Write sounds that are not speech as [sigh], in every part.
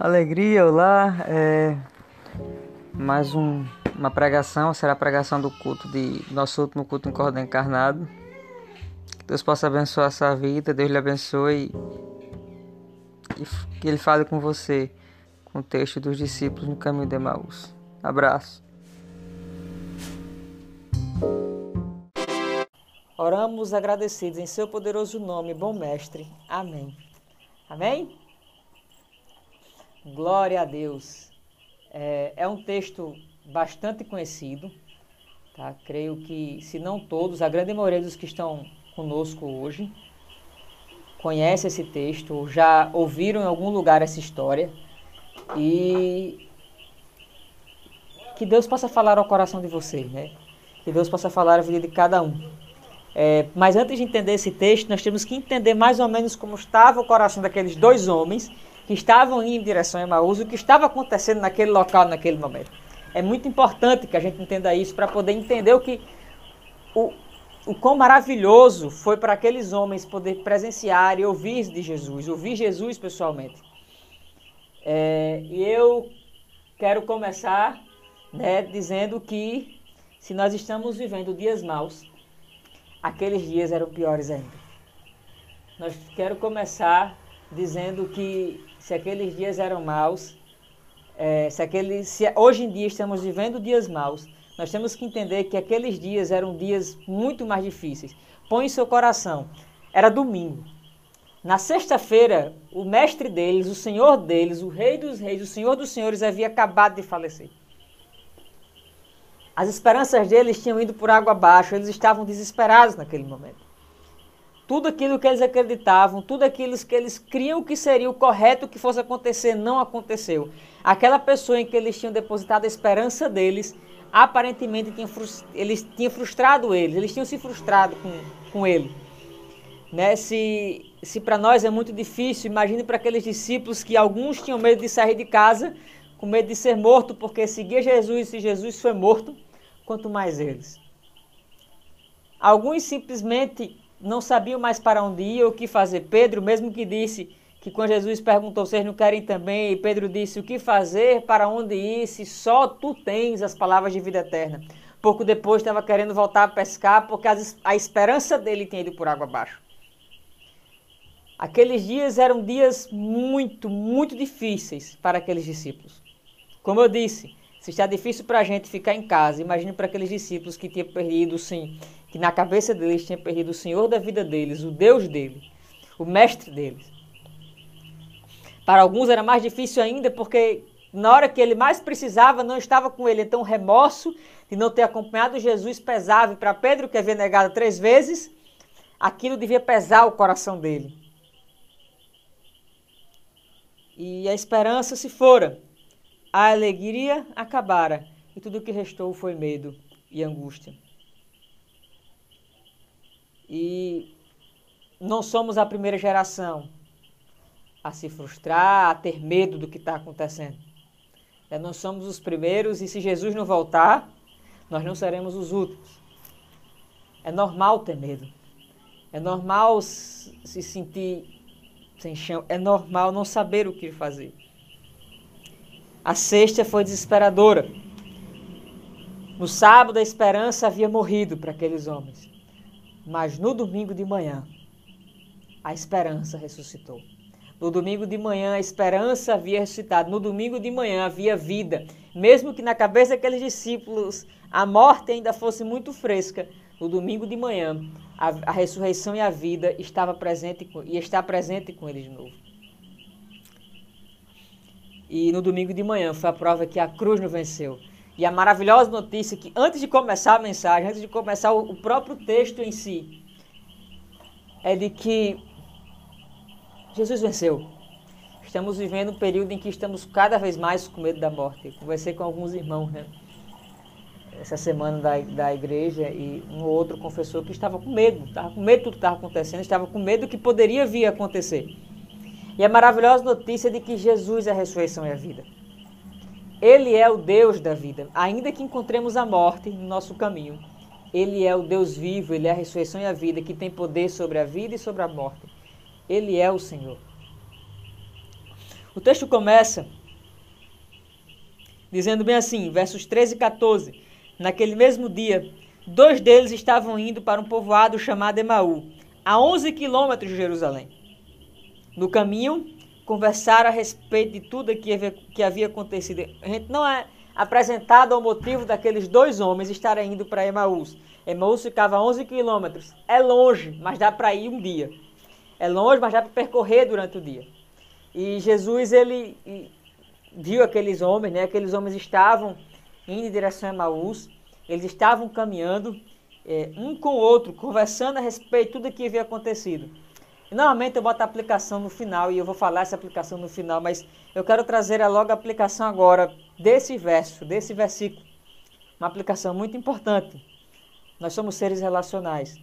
Alegria, olá. É mais um, uma pregação, será a pregação do culto de nosso último culto em Cordão Encarnado. Que Deus possa abençoar a sua vida, Deus lhe abençoe e que Ele fale com você com o texto dos discípulos no caminho de Emaús. Abraço. Oramos agradecidos em seu poderoso nome, bom mestre. Amém. Amém? Glória a Deus. É, é, um texto bastante conhecido, tá? Creio que, se não todos, a grande maioria dos que estão conosco hoje conhece esse texto, já ouviram em algum lugar essa história e que Deus possa falar ao coração de vocês, né? Que Deus possa falar à vida de cada um. É, mas antes de entender esse texto, nós temos que entender mais ou menos como estava o coração daqueles dois homens que estavam indo em direção a Emaús, o que estava acontecendo naquele local, naquele momento. É muito importante que a gente entenda isso para poder entender o que o, o quão maravilhoso foi para aqueles homens poder presenciar e ouvir de Jesus, ouvir Jesus pessoalmente. É, e eu quero começar né, dizendo que se nós estamos vivendo dias maus, aqueles dias eram piores ainda. Nós quero começar dizendo que se aqueles dias eram maus, é, se aqueles, se hoje em dia estamos vivendo dias maus, nós temos que entender que aqueles dias eram dias muito mais difíceis. Põe em seu coração, era domingo. Na sexta-feira, o mestre deles, o senhor deles, o rei dos reis, o senhor dos senhores havia acabado de falecer. As esperanças deles tinham ido por água abaixo, eles estavam desesperados naquele momento tudo aquilo que eles acreditavam, tudo aquilo que eles criam que seria o correto que fosse acontecer, não aconteceu. Aquela pessoa em que eles tinham depositado a esperança deles, aparentemente tinha eles tinham frustrado eles, eles tinham se frustrado com, com ele. Né? Se, se para nós é muito difícil, imagine para aqueles discípulos que alguns tinham medo de sair de casa, com medo de ser morto, porque seguia Jesus e Jesus foi morto, quanto mais eles. Alguns simplesmente não sabiam mais para onde ir ou o que fazer. Pedro, mesmo que disse que quando Jesus perguntou, vocês não querem também? E Pedro disse, o que fazer, para onde ir, se só tu tens as palavras de vida eterna. Pouco depois estava querendo voltar a pescar porque a esperança dele tinha ido por água abaixo. Aqueles dias eram dias muito, muito difíceis para aqueles discípulos. Como eu disse, se está difícil para a gente ficar em casa, imagine para aqueles discípulos que tinham perdido, sim, que na cabeça deles tinha perdido o Senhor da vida deles, o Deus deles, o mestre deles. Para alguns era mais difícil ainda porque na hora que ele mais precisava não estava com ele. Então o remorso de não ter acompanhado Jesus pesava. E para Pedro, que havia negado três vezes, aquilo devia pesar o coração dele. E a esperança se fora. A alegria acabara. E tudo o que restou foi medo e angústia. E não somos a primeira geração a se frustrar, a ter medo do que está acontecendo. É, nós somos os primeiros e se Jesus não voltar, nós não seremos os últimos. É normal ter medo. É normal se sentir sem chão. É normal não saber o que fazer. A sexta foi desesperadora. No sábado, a esperança havia morrido para aqueles homens. Mas no domingo de manhã, a esperança ressuscitou. No domingo de manhã, a esperança havia ressuscitado. No domingo de manhã havia vida. Mesmo que na cabeça daqueles discípulos a morte ainda fosse muito fresca, no domingo de manhã, a, a ressurreição e a vida estava presente com, e está presente com eles de novo. E no domingo de manhã foi a prova que a cruz não venceu. E a maravilhosa notícia é que antes de começar a mensagem, antes de começar o, próprio texto em si, é de que Jesus venceu. Estamos vivendo um período em que estamos cada vez mais com medo da morte. Conversei com alguns irmãos, né? Essa semana da, da igreja e um ou outro confessor que estava com medo, estava com medo do que estava acontecendo, estava com medo do que poderia vir a acontecer. E a maravilhosa notícia de que Jesus é a ressurreição e a vida. Ele é o Deus da vida. Ainda que encontremos a morte no nosso caminho, Ele é o Deus vivo, Ele é a ressurreição e a vida, que tem poder sobre a vida e sobre a morte. Ele é o Senhor. O texto começa dizendo bem assim, versos 13 e 14. Naquele mesmo dia, dois deles estavam indo para um povoado chamado Emaú, a 11 quilômetros de Jerusalém. No caminho, conversaram a respeito de tudo que havia, que havia acontecido. A gente não é apresentado o motivo daqueles dois homens estarem indo para Emaús. Emaús ficava a 11 quilômetros. É longe, mas dá para ir um dia. É longe, mas dá para percorrer durante o dia. E Jesus, ele viu aqueles homens, né? Aqueles homens estavam indo em direção a Emaús. Eles estavam caminhando é, um com o outro, conversando a respeito de tudo que havia acontecido. E, normalmente eu boto a aplicação no final e eu vou falar essa aplicação no final, mas eu quero trazer logo a aplicação agora desse verso, desse versículo. Uma aplicação muito importante. Nós somos seres relacionais.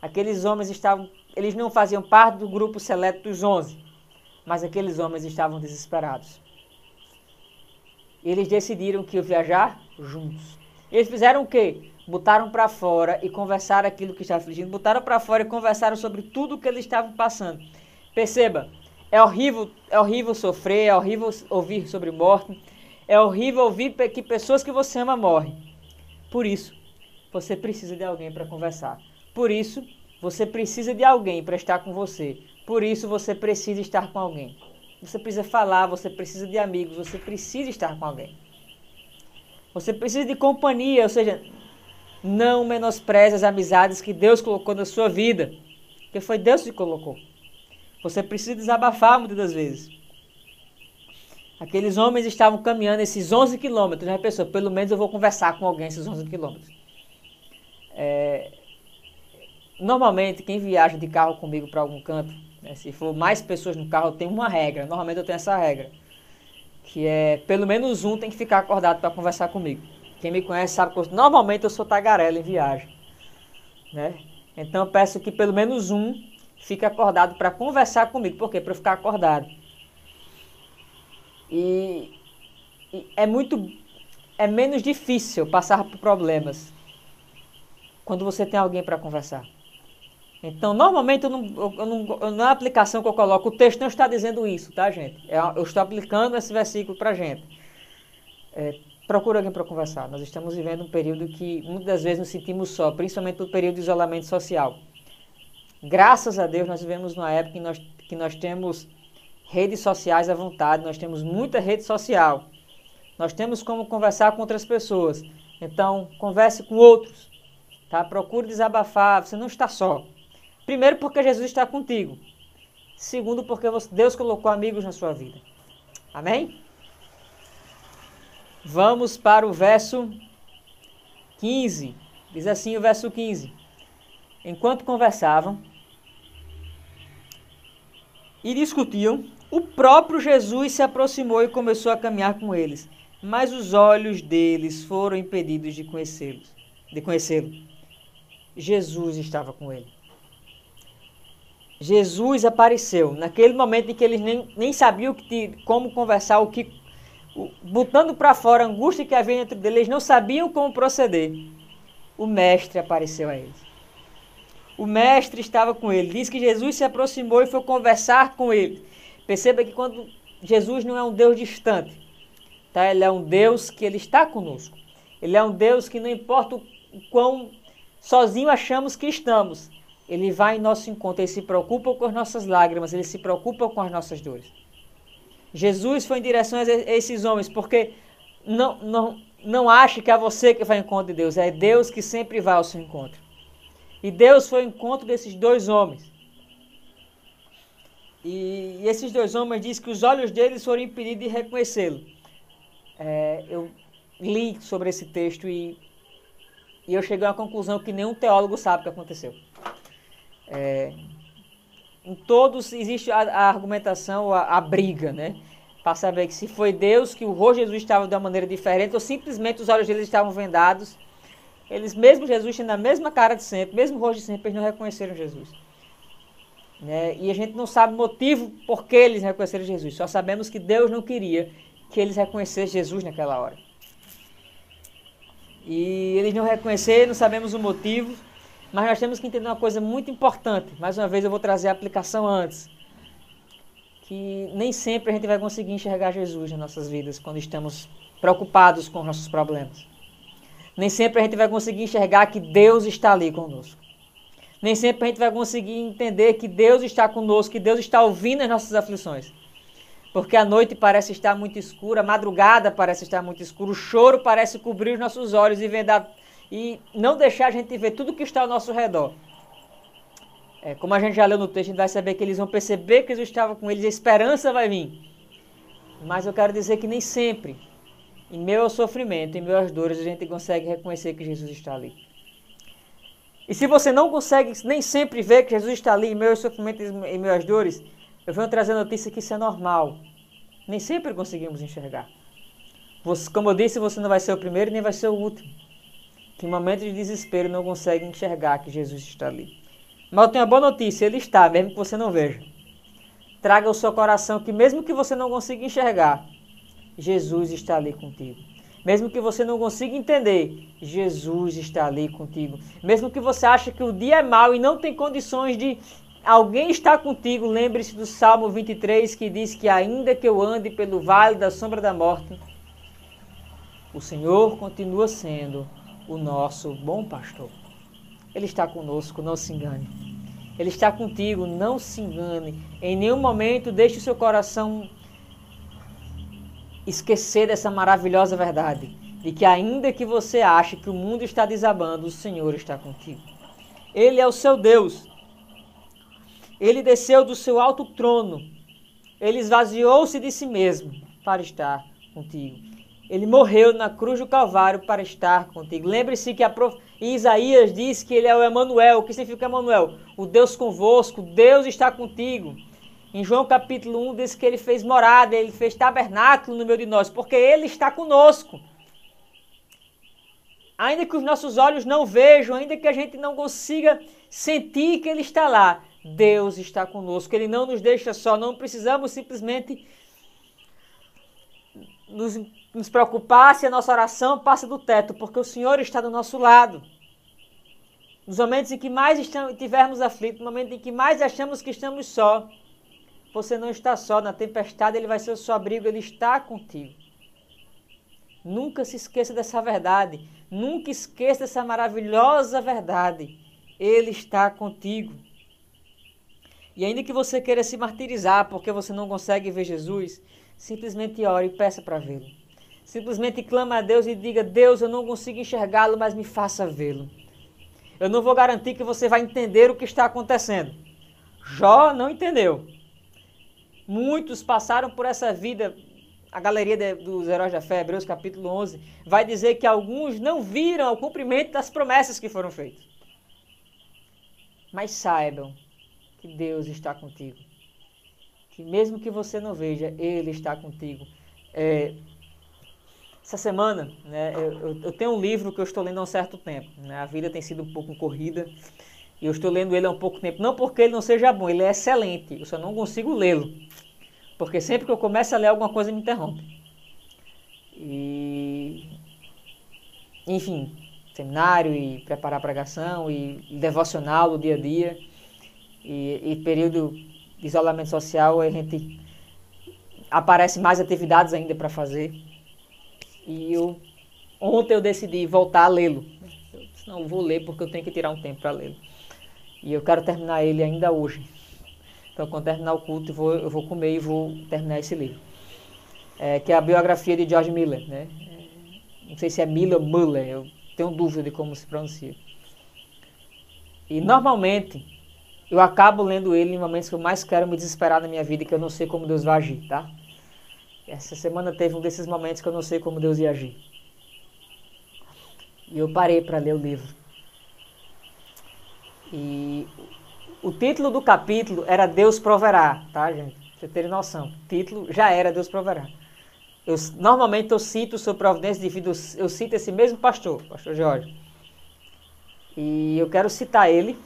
Aqueles homens estavam, eles não faziam parte do grupo seleto dos onze, mas aqueles homens estavam desesperados. Eles decidiram que iam viajar juntos. Eles fizeram o quê? Botaram para fora e conversaram aquilo que estava afligindo. Botaram para fora e conversaram sobre tudo o que eles estavam passando. Perceba, é horrível, é horrível sofrer, é horrível ouvir sobre morte, é horrível ouvir que pessoas que você ama morrem. Por isso, você precisa de alguém para conversar. Por isso, você precisa de alguém para estar com você. Por isso, você precisa estar com alguém. Você precisa falar, você precisa de amigos, você precisa estar com alguém. Você precisa de companhia, ou seja, não menospreze as amizades que Deus colocou na sua vida, porque foi Deus que colocou. Você precisa desabafar muitas das vezes. Aqueles homens estavam caminhando esses 11 quilômetros, né, pessoa? Pelo menos eu vou conversar com alguém esses 11 quilômetros. É... Normalmente, quem viaja de carro comigo para algum canto, né, se for mais pessoas no carro, eu tenho uma regra. Normalmente eu tenho essa regra. Que é, pelo menos um tem que ficar acordado para conversar comigo. Quem me conhece sabe que normalmente eu sou tagarela em viagem. Né? Então eu peço que pelo menos um fique acordado para conversar comigo. Por quê? Para eu ficar acordado. E, e, é muito. É menos difícil passar por problemas quando você tem alguém para conversar. Então, normalmente, eu não, eu não, na aplicação que eu coloco, o texto não está dizendo isso, tá, gente? É, eu estou aplicando esse versículo para a gente. É, procura alguém para conversar. Nós estamos vivendo um período que muitas das vezes nos sentimos só, principalmente no período de isolamento social. Graças a Deus, nós vivemos numa época que nós, que nós temos redes sociais à vontade, nós temos muita rede social. Nós temos como conversar com outras pessoas. Então, converse com outros. Tá? Procure desabafar, você não está só. Primeiro, porque Jesus está contigo. Segundo, porque Deus colocou amigos na sua vida. Amém? Vamos para o verso 15. Diz assim o verso 15: Enquanto conversavam e discutiam, o próprio Jesus se aproximou e começou a caminhar com eles, mas os olhos deles foram impedidos de conhecê-lo. De conhecê-lo. Jesus estava com ele. Jesus apareceu naquele momento em que eles nem, nem sabiam que, como conversar, o que botando para fora a angústia que havia dentro deles, eles não sabiam como proceder. O mestre apareceu a eles. O mestre estava com ele. Diz que Jesus se aproximou e foi conversar com ele. Perceba que quando Jesus não é um Deus distante, tá? Ele é um Deus que ele está conosco. Ele é um Deus que não importa o quão sozinho achamos que estamos, ele vai em nosso encontro, ele se preocupa com as nossas lágrimas, ele se preocupa com as nossas dores. Jesus foi em direção a esses homens, porque não, não, não ache que é você que vai ao encontro de Deus, é Deus que sempre vai ao seu encontro. E Deus foi ao encontro desses dois homens. E, e esses dois homens diz que os olhos deles foram impedidos de reconhecê-lo. É, eu li sobre esse texto e, e eu cheguei uma conclusão que nenhum teólogo sabe o que aconteceu. É, em todos existe a, a argumentação, a, a, briga, né? Para saber que se foi Deus, que o rosto de Jesus estava de uma maneira diferente, ou simplesmente os olhos deles estavam vendados. Eles, mesmo Jesus, tendo a mesma cara de sempre, mesmo rosto de sempre, eles não reconheceram Jesus. Né? E a gente não sabe o motivo por que eles reconheceram Jesus. Só sabemos que Deus não queria que eles reconhecessem Jesus naquela hora. E eles não reconheceram, não sabemos o motivo. Mas nós temos que entender uma coisa muito importante. Mais uma vez eu vou trazer a aplicação antes. que nem sempre a gente vai conseguir enxergar Jesus nas nossas vidas quando estamos preocupados com os nossos problemas. Nem sempre a gente vai conseguir enxergar que Deus está ali conosco. Nem sempre a gente vai conseguir entender que Deus está conosco, que Deus está ouvindo as nossas aflições. Porque a noite parece estar muito escura, a madrugada parece estar muito escura, o choro parece cobrir os nossos olhos e, vendar, e não deixar a gente ver tudo que está ao nosso redor. É, como a gente já leu no texto, a gente vai saber que eles vão perceber que Jesus estava com eles, a esperança vai vir. Mas eu quero dizer que nem sempre, em ao sofrimento, em às dores, a gente consegue reconhecer que Jesus está ali. E se você não consegue nem sempre ver que Jesus está ali em ao sofrimento e às dores, eu venho trazer a notícia que isso é normal. Nem sempre conseguimos enxergar. Como eu disse, você não vai ser o primeiro nem vai ser o último. Que em momentos de desespero não consegue enxergar que Jesus está ali. Mas eu tenho uma boa notícia, ele está, mesmo que você não veja. Traga o seu coração que mesmo que você não consiga enxergar, Jesus está ali contigo. Mesmo que você não consiga entender, Jesus está ali contigo. Mesmo que você ache que o dia é mau e não tem condições de alguém estar contigo, lembre-se do Salmo 23 que diz que ainda que eu ande pelo vale da sombra da morte, o Senhor continua sendo o nosso bom pastor. Ele está conosco, não se engane. Ele está contigo, não se engane. Em nenhum momento deixe o seu coração esquecer dessa maravilhosa verdade, de que ainda que você ache que o mundo está desabando, o Senhor está contigo. Ele é o seu Deus. Ele desceu do seu alto trono. Ele esvaziou-se de si mesmo para estar contigo. Ele morreu na cruz do Calvário para estar contigo. Lembre-se que prof... Isaías diz que ele é o Emanuel. O que significa Emanuel? O Deus convosco, Deus está contigo. Em João capítulo 1 diz que ele fez morada, ele fez tabernáculo no meio de nós, porque ele está conosco. Ainda que os nossos olhos não vejam, ainda que a gente não consiga sentir que ele está lá, Deus está conosco. Ele não nos deixa só, não precisamos simplesmente nos, nos preocupar se a nossa oração passa do teto, porque o Senhor está do nosso lado. Nos momentos em que mais estamos, tivermos aflitos, no momento em que mais achamos que estamos só, você não está só. Na tempestade, Ele vai ser o seu abrigo, Ele está contigo. Nunca se esqueça dessa verdade. Nunca esqueça dessa maravilhosa verdade. Ele está contigo. E ainda que você queira se martirizar porque você não consegue ver Jesus, Simplesmente ore e peça para vê-lo. Simplesmente clama a Deus e diga: Deus, eu não consigo enxergá-lo, mas me faça vê-lo. Eu não vou garantir que você vai entender o que está acontecendo. Jó não entendeu. Muitos passaram por essa vida. A galeria de, dos heróis da fé, Hebreus capítulo 11, vai dizer que alguns não viram o cumprimento das promessas que foram feitas. Mas saibam que Deus está contigo que mesmo que você não veja, Ele está contigo. É, essa semana, né, eu, eu, tenho um livro que eu estou lendo há um certo tempo. Né, a vida tem sido um pouco corrida e eu estou lendo ele há um pouco tempo. Não porque ele não seja bom, ele é excelente. Eu só não consigo lê-lo. Porque sempre que eu começo a ler alguma coisa me interrompe. E. Enfim, seminário e preparar a pregação e devocional do dia a dia. E, e período isolamento social, a gente aparece mais atividades ainda para fazer. E eu ontem eu decidi voltar a lê-lo. Não, eu vou ler porque eu tenho que tirar um tempo para lê-lo. E eu quero terminar ele ainda hoje. Então, quando terminar o culto, eu vou, eu vou comer e vou terminar esse livro. É, que é a biografia de George Miller. Né? Não sei se é Miller ou Muller, eu tenho dúvida de como se pronuncia. E normalmente, eu acabo lendo ele em momentos que eu mais quero me desesperar na minha vida que eu não sei como Deus vai agir, tá? Essa semana teve um desses momentos que eu não sei como Deus ia agir. E eu parei para ler o livro. E o título do capítulo era Deus proverá, tá, gente? Pra você terem noção. O título já era Deus proverá. Eu, normalmente eu cito sobre providência de vida, eu cito esse mesmo pastor, pastor Jorge. E eu quero citar ele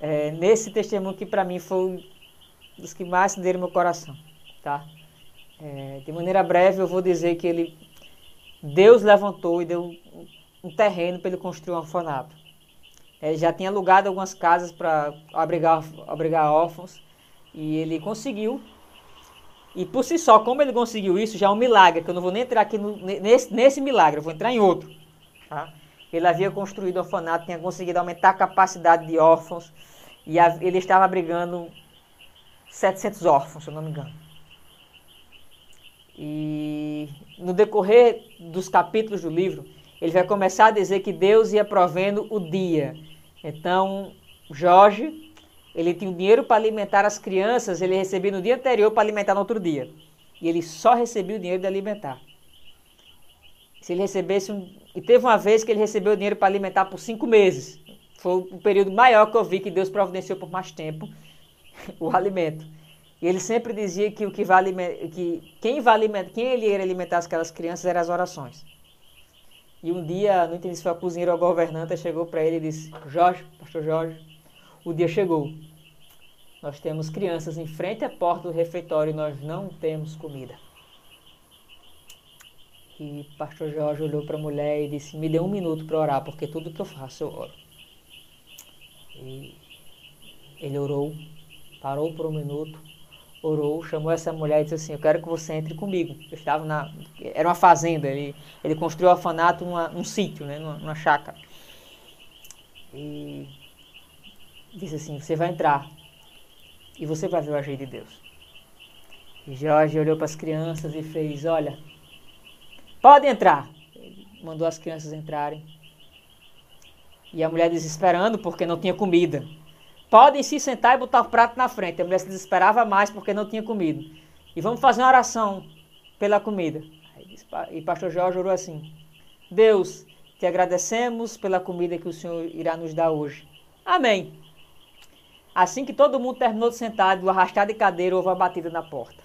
é, nesse testemunho que para mim foi um dos que mais deram meu coração, tá? É, de maneira breve eu vou dizer que ele, Deus levantou e deu um, terreno para ele construir um orfanato. Ele já tinha alugado algumas casas para abrigar, abrigar órfãos E ele conseguiu. E por si só, como ele conseguiu isso, já é um milagre, que eu não vou nem entrar aqui no, nesse, nesse milagre, eu vou entrar em outro. Tá? Ele havia construído orfanato, tinha conseguido aumentar a capacidade de órfãos, e ele estava abrigando 700 órfãos, se eu não me engano. E no decorrer dos capítulos do livro, ele vai começar a dizer que Deus ia provendo o dia. Então, Jorge, ele tinha o dinheiro para alimentar as crianças, ele recebia no dia anterior para alimentar no outro dia. E ele só recebia o dinheiro de alimentar. Se ele recebesse um... E teve uma vez que ele recebeu o dinheiro para alimentar por cinco meses. Foi o período maior que eu vi que Deus providenciou por mais tempo [laughs] o alimento. E ele sempre dizia que o que vai que quem alimentar, quem ele ia alimentar aquelas crianças eram as orações. E um dia, não entendi se foi a cozinheira ou a governanta, chegou para ele e disse: Jorge, pastor Jorge, o dia chegou. Nós temos crianças em frente à porta do refeitório e nós não temos comida. E pastor Jorge olhou para a mulher e disse: Me dê um minuto para orar, porque tudo que eu faço eu oro. E ele orou, parou por um minuto, orou, chamou essa mulher e disse assim: Eu quero que você entre comigo. Eu estava na. Era uma fazenda, ele, ele construiu o orfanato numa, num sítio, né, numa, numa chácara. E disse assim: Você vai entrar e você vai ver o agir de Deus. E Jorge olhou para as crianças e fez: Olha, pode entrar. Ele mandou as crianças entrarem. E a mulher desesperando porque não tinha comida. Podem se sentar e botar o prato na frente. A mulher se desesperava mais porque não tinha comida. E vamos fazer uma oração pela comida. E pastor Jorge orou assim: Deus, te agradecemos pela comida que o Senhor irá nos dar hoje. Amém. Assim que todo mundo terminou de sentar, do arrastar de cadeira, houve uma batida na porta.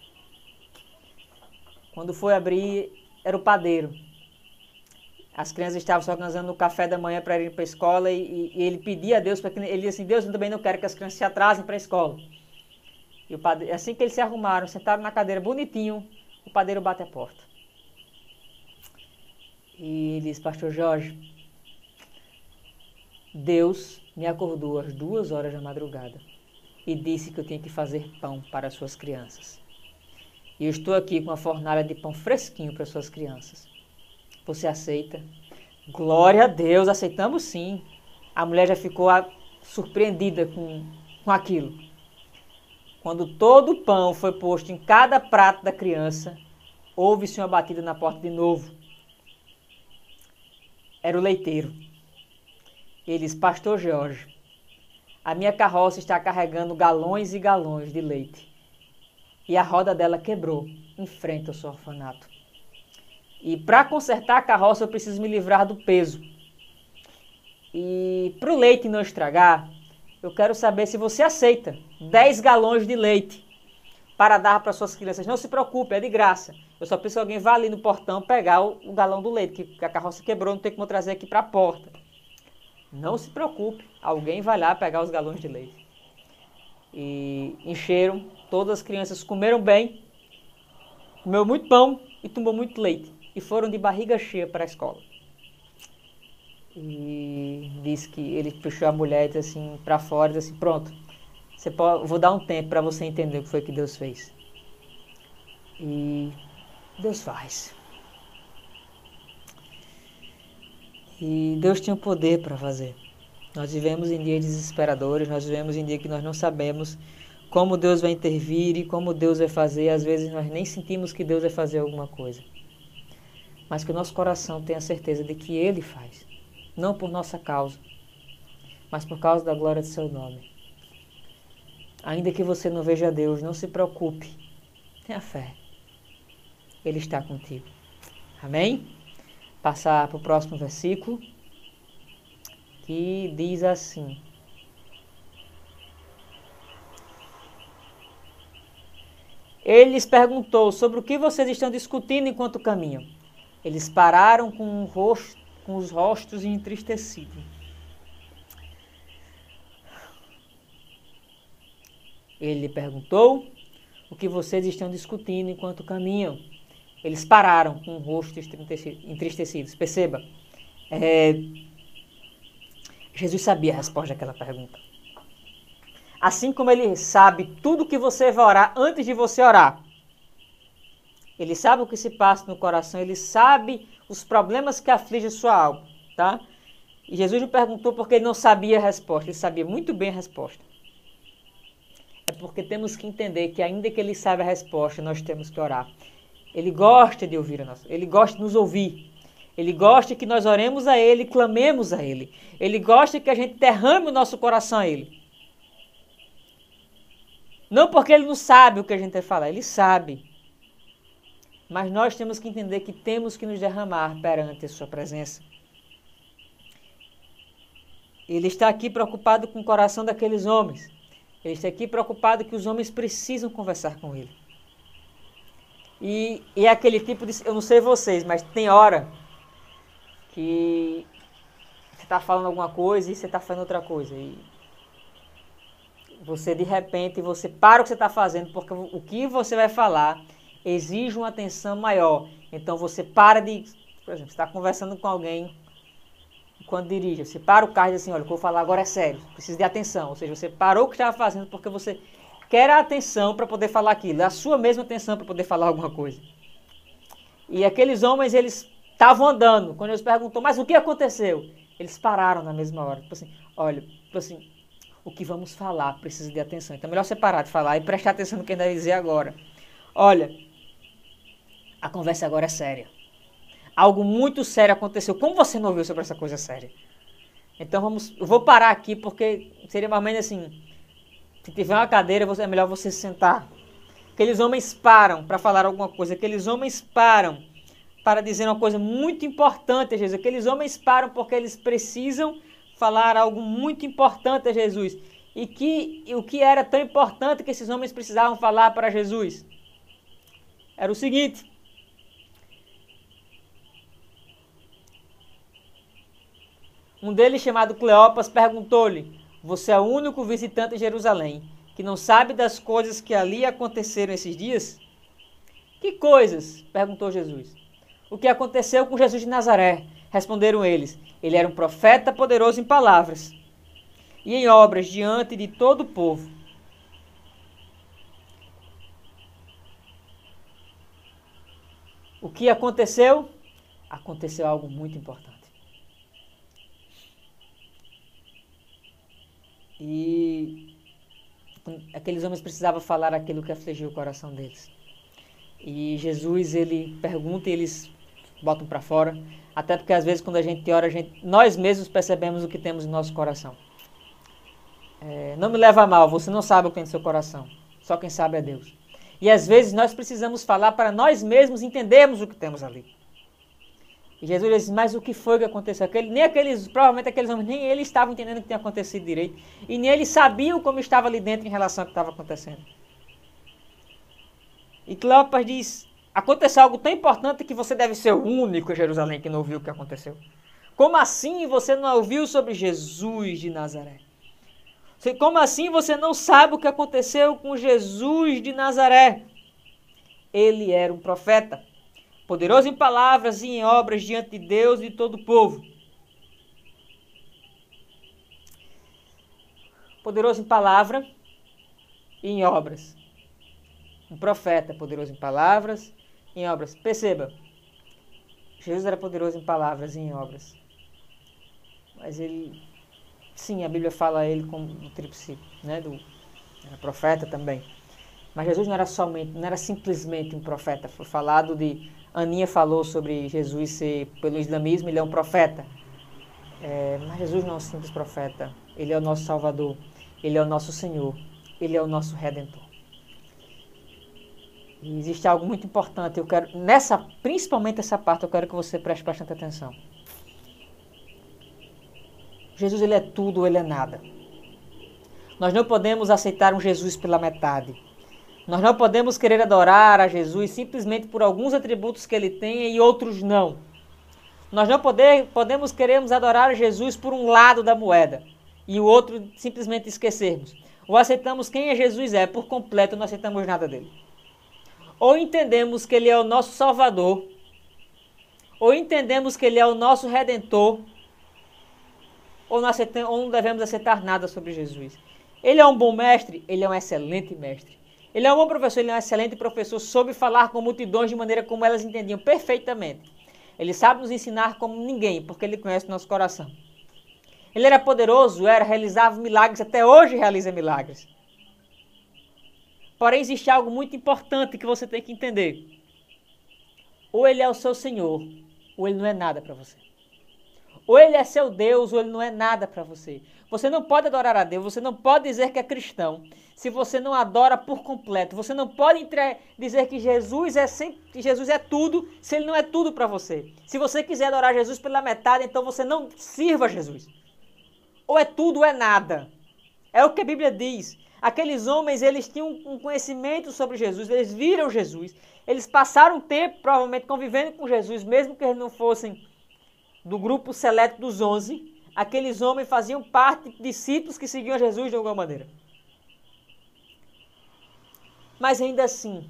Quando foi abrir, era o padeiro. As crianças estavam se organizando no café da manhã para ir para a escola e, e, ele pedia a Deus para que ele disse assim: Deus, eu também não quero que as crianças se atrasem para a escola. E o padeiro, assim que eles se arrumaram, sentaram na cadeira bonitinho, o padeiro bate a porta. E ele diz: Pastor Jorge, Deus me acordou às duas horas da madrugada e disse que eu tinha que fazer pão para as suas crianças. E eu estou aqui com uma fornalha de pão fresquinho para as suas crianças. Você aceita? Glória a Deus, aceitamos sim. A mulher já ficou surpreendida com, com aquilo. Quando todo o pão foi posto em cada prato da criança, houve-se uma batida na porta de novo. Era o leiteiro. Ele disse, Pastor Jorge, a minha carroça está carregando galões e galões de leite. E a roda dela quebrou em frente ao seu orfanato. E para consertar a carroça eu preciso me livrar do peso. E para o leite não estragar, eu quero saber se você aceita 10 galões de leite para dar para suas crianças. Não se preocupe, é de graça. Eu só preciso que alguém vá ali no portão pegar o, o galão do leite, que a carroça quebrou, não tem como trazer aqui para a porta. Não se preocupe, alguém vai lá pegar os galões de leite. E encheram, todas as crianças comeram bem, comeu muito pão e tomou muito leite e foram de barriga cheia para a escola. E disse que ele puxou a mulher assim para fora, disse assim, pronto, você pode, vou dar um tempo para você entender o que foi que Deus fez. E Deus faz. E Deus tinha o poder para fazer. Nós vivemos em dias desesperadores, nós vivemos em dias que nós não sabemos como Deus vai intervir e como Deus vai fazer. Às vezes nós nem sentimos que Deus vai fazer alguma coisa mas que o nosso coração tenha certeza de que Ele faz, não por nossa causa, mas por causa da glória de Seu nome. Ainda que você não veja Deus, não se preocupe, tenha fé, Ele está contigo. Amém? Passar para o próximo versículo, que diz assim. Ele lhes perguntou sobre o que vocês estão discutindo enquanto caminham. Eles pararam com, rosto, com os rostos entristecidos. Ele lhe perguntou o que vocês estão discutindo enquanto caminham. Eles pararam com o rosto entristecidos. Perceba, é, Jesus sabia a resposta daquela pergunta. Assim como ele sabe tudo que você vai orar antes de você orar. Ele sabe o que se passa no coração, ele sabe os problemas que afligem sua alma, tá? E Jesus me perguntou porque ele não sabia a resposta, ele sabia muito bem a resposta. É porque temos que entender que ainda que ele saiba a resposta, nós temos que orar. Ele gosta de ouvir a nossa, ele gosta de nos ouvir. Ele gosta que nós oremos a ele, clamemos a ele. Ele gosta que a gente derrame o nosso coração a ele. Não porque ele não sabe o que a gente vai falar, ele sabe. Mas nós temos que entender que temos que nos derramar perante a Sua presença. Ele está aqui preocupado com o coração daqueles homens. Ele está aqui preocupado que os homens precisam conversar com ele. E, e é aquele tipo de. Eu não sei vocês, mas tem hora que você está falando alguma coisa e você está fazendo outra coisa. E você de repente você para o que você está fazendo, porque o que você vai falar exige uma atenção maior. Então você para de, por exemplo, está conversando com alguém quando dirige, você para o carro e diz assim, olha, o que eu vou falar agora é sério, preciso de atenção. Ou seja, você parou o que estava fazendo porque você quer a atenção para poder falar aquilo, a sua mesma atenção para poder falar alguma coisa. E aqueles homens, eles estavam andando. Quando eles perguntou, mas o que aconteceu? Eles pararam na mesma hora. Tipo assim, olha, tipo assim, o que vamos falar precisa de atenção. Então é melhor você parar de falar e prestar atenção no que vai dizer agora. Olha, a conversa agora é séria. Algo muito sério aconteceu. Como você não ouviu sobre essa coisa séria? Então vamos, eu vou parar aqui porque seria mais ou menos assim, se tiver uma cadeira, é melhor você sentar. Aqueles homens param para falar alguma coisa. Aqueles homens param para dizer uma coisa muito importante a Jesus. Aqueles homens param porque eles precisam falar algo muito importante a Jesus. E que o que era tão importante que esses homens precisavam falar para Jesus? Era o seguinte: Um deles, chamado Cleopas, perguntou-lhe: Você é o único visitante em Jerusalém que não sabe das coisas que ali aconteceram esses dias? Que coisas? perguntou Jesus. O que aconteceu com Jesus de Nazaré? Responderam eles. Ele era um profeta poderoso em palavras e em obras diante de todo o povo. O que aconteceu? Aconteceu algo muito importante. E aqueles homens precisavam falar aquilo que afligiu o coração deles. E Jesus, ele pergunta e eles botam para fora. Até porque às vezes quando a gente ora, a gente, nós mesmos percebemos o que temos no nosso coração. É, não me leva a mal, você não sabe o que tem no seu coração. Só quem sabe é Deus. E às vezes nós precisamos falar para nós mesmos entendermos o que temos ali. Jesus disse, mas o que foi que aconteceu? Aquele, nem aqueles, provavelmente aqueles homens, nem eles estavam entendendo o que tinha acontecido direito. E nem eles sabiam como estava ali dentro em relação ao que estava acontecendo. E Cleopas diz, aconteceu algo tão importante que você deve ser o único em Jerusalém que não ouviu o que aconteceu. Como assim você não ouviu sobre Jesus de Nazaré? Como assim você não sabe o que aconteceu com Jesus de Nazaré? Ele era um profeta, poderoso em palavras e em obras diante de Deus e de todo o povo. Poderoso em palavra e em obras. Um profeta poderoso em palavras em obras. Perceba, Jesus era poderoso em palavras e em obras. Mas ele, sim, a Bíblia fala ele como do tríplice, né, do era profeta também. Mas Jesus não era somente, não era simplesmente um profeta. Foi falado de Aninha falou sobre Jesus ser pelo islamismo, ele é um profeta. É, mas Jesus não é um simples profeta. Ele é o nosso Salvador. Ele é o nosso Senhor. Ele é o nosso Redentor. E existe algo muito importante. Eu quero nessa, principalmente essa parte, eu quero que você preste bastante atenção. Jesus ele é tudo ele é nada. Nós não podemos aceitar um Jesus pela metade. Nós não podemos querer adorar a Jesus simplesmente por alguns atributos que ele tem e outros não. Nós não poder, podemos queremos adorar a Jesus por um lado da moeda e o outro simplesmente esquecermos. Ou aceitamos quem é Jesus é por completo, não aceitamos nada dele ou entendemos que Ele é o nosso Salvador, ou entendemos que Ele é o nosso Redentor, ou não, aceitamos, ou não devemos aceitar nada sobre Jesus. Ele é um bom mestre? Ele é um excelente mestre. Ele é um bom professor, ele é um excelente professor, soube falar com multidões de maneira como elas entendiam perfeitamente. Ele sabe nos ensinar como ninguém, porque ele conhece o nosso coração. Ele era poderoso, era, realizava milagres, até hoje realiza milagres. Porém, existe algo muito importante que você tem que entender. Ou ele é o seu Senhor, ou ele não é nada para você. Ou ele é seu Deus, ou ele não é nada para você. Você não pode adorar a Deus, você não pode dizer que é cristão se você não adora por completo. Você não pode entre... dizer que Jesus é sempre, Jesus é tudo, se ele não é tudo para você. Se você quiser adorar Jesus pela metade, então você não sirva Jesus. Ou é tudo ou é nada. É o que a Bíblia diz. Aqueles homens, eles tinham um conhecimento sobre Jesus, eles viram Jesus, eles passaram tempo, provavelmente, convivendo com Jesus, mesmo que eles não fossem do grupo seleto dos onze, aqueles homens faziam parte de discípulos que seguiam Jesus de alguma maneira. Mas ainda assim,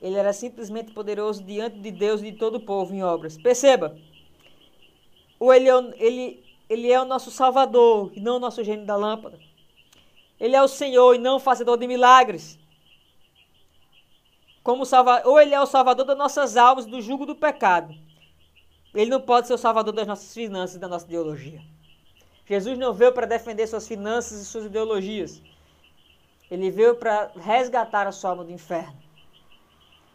ele era simplesmente poderoso diante de Deus e de todo o povo em obras. Perceba, ou ele, é ele, ele é o nosso Salvador e não o nosso gênio da lâmpada. Ele é o Senhor e não o fazedor de milagres. Como ou ele é o salvador das nossas almas do jugo do pecado. Ele não pode ser o salvador das nossas finanças e da nossa ideologia. Jesus não veio para defender suas finanças e suas ideologias. Ele veio para resgatar a sua alma do inferno.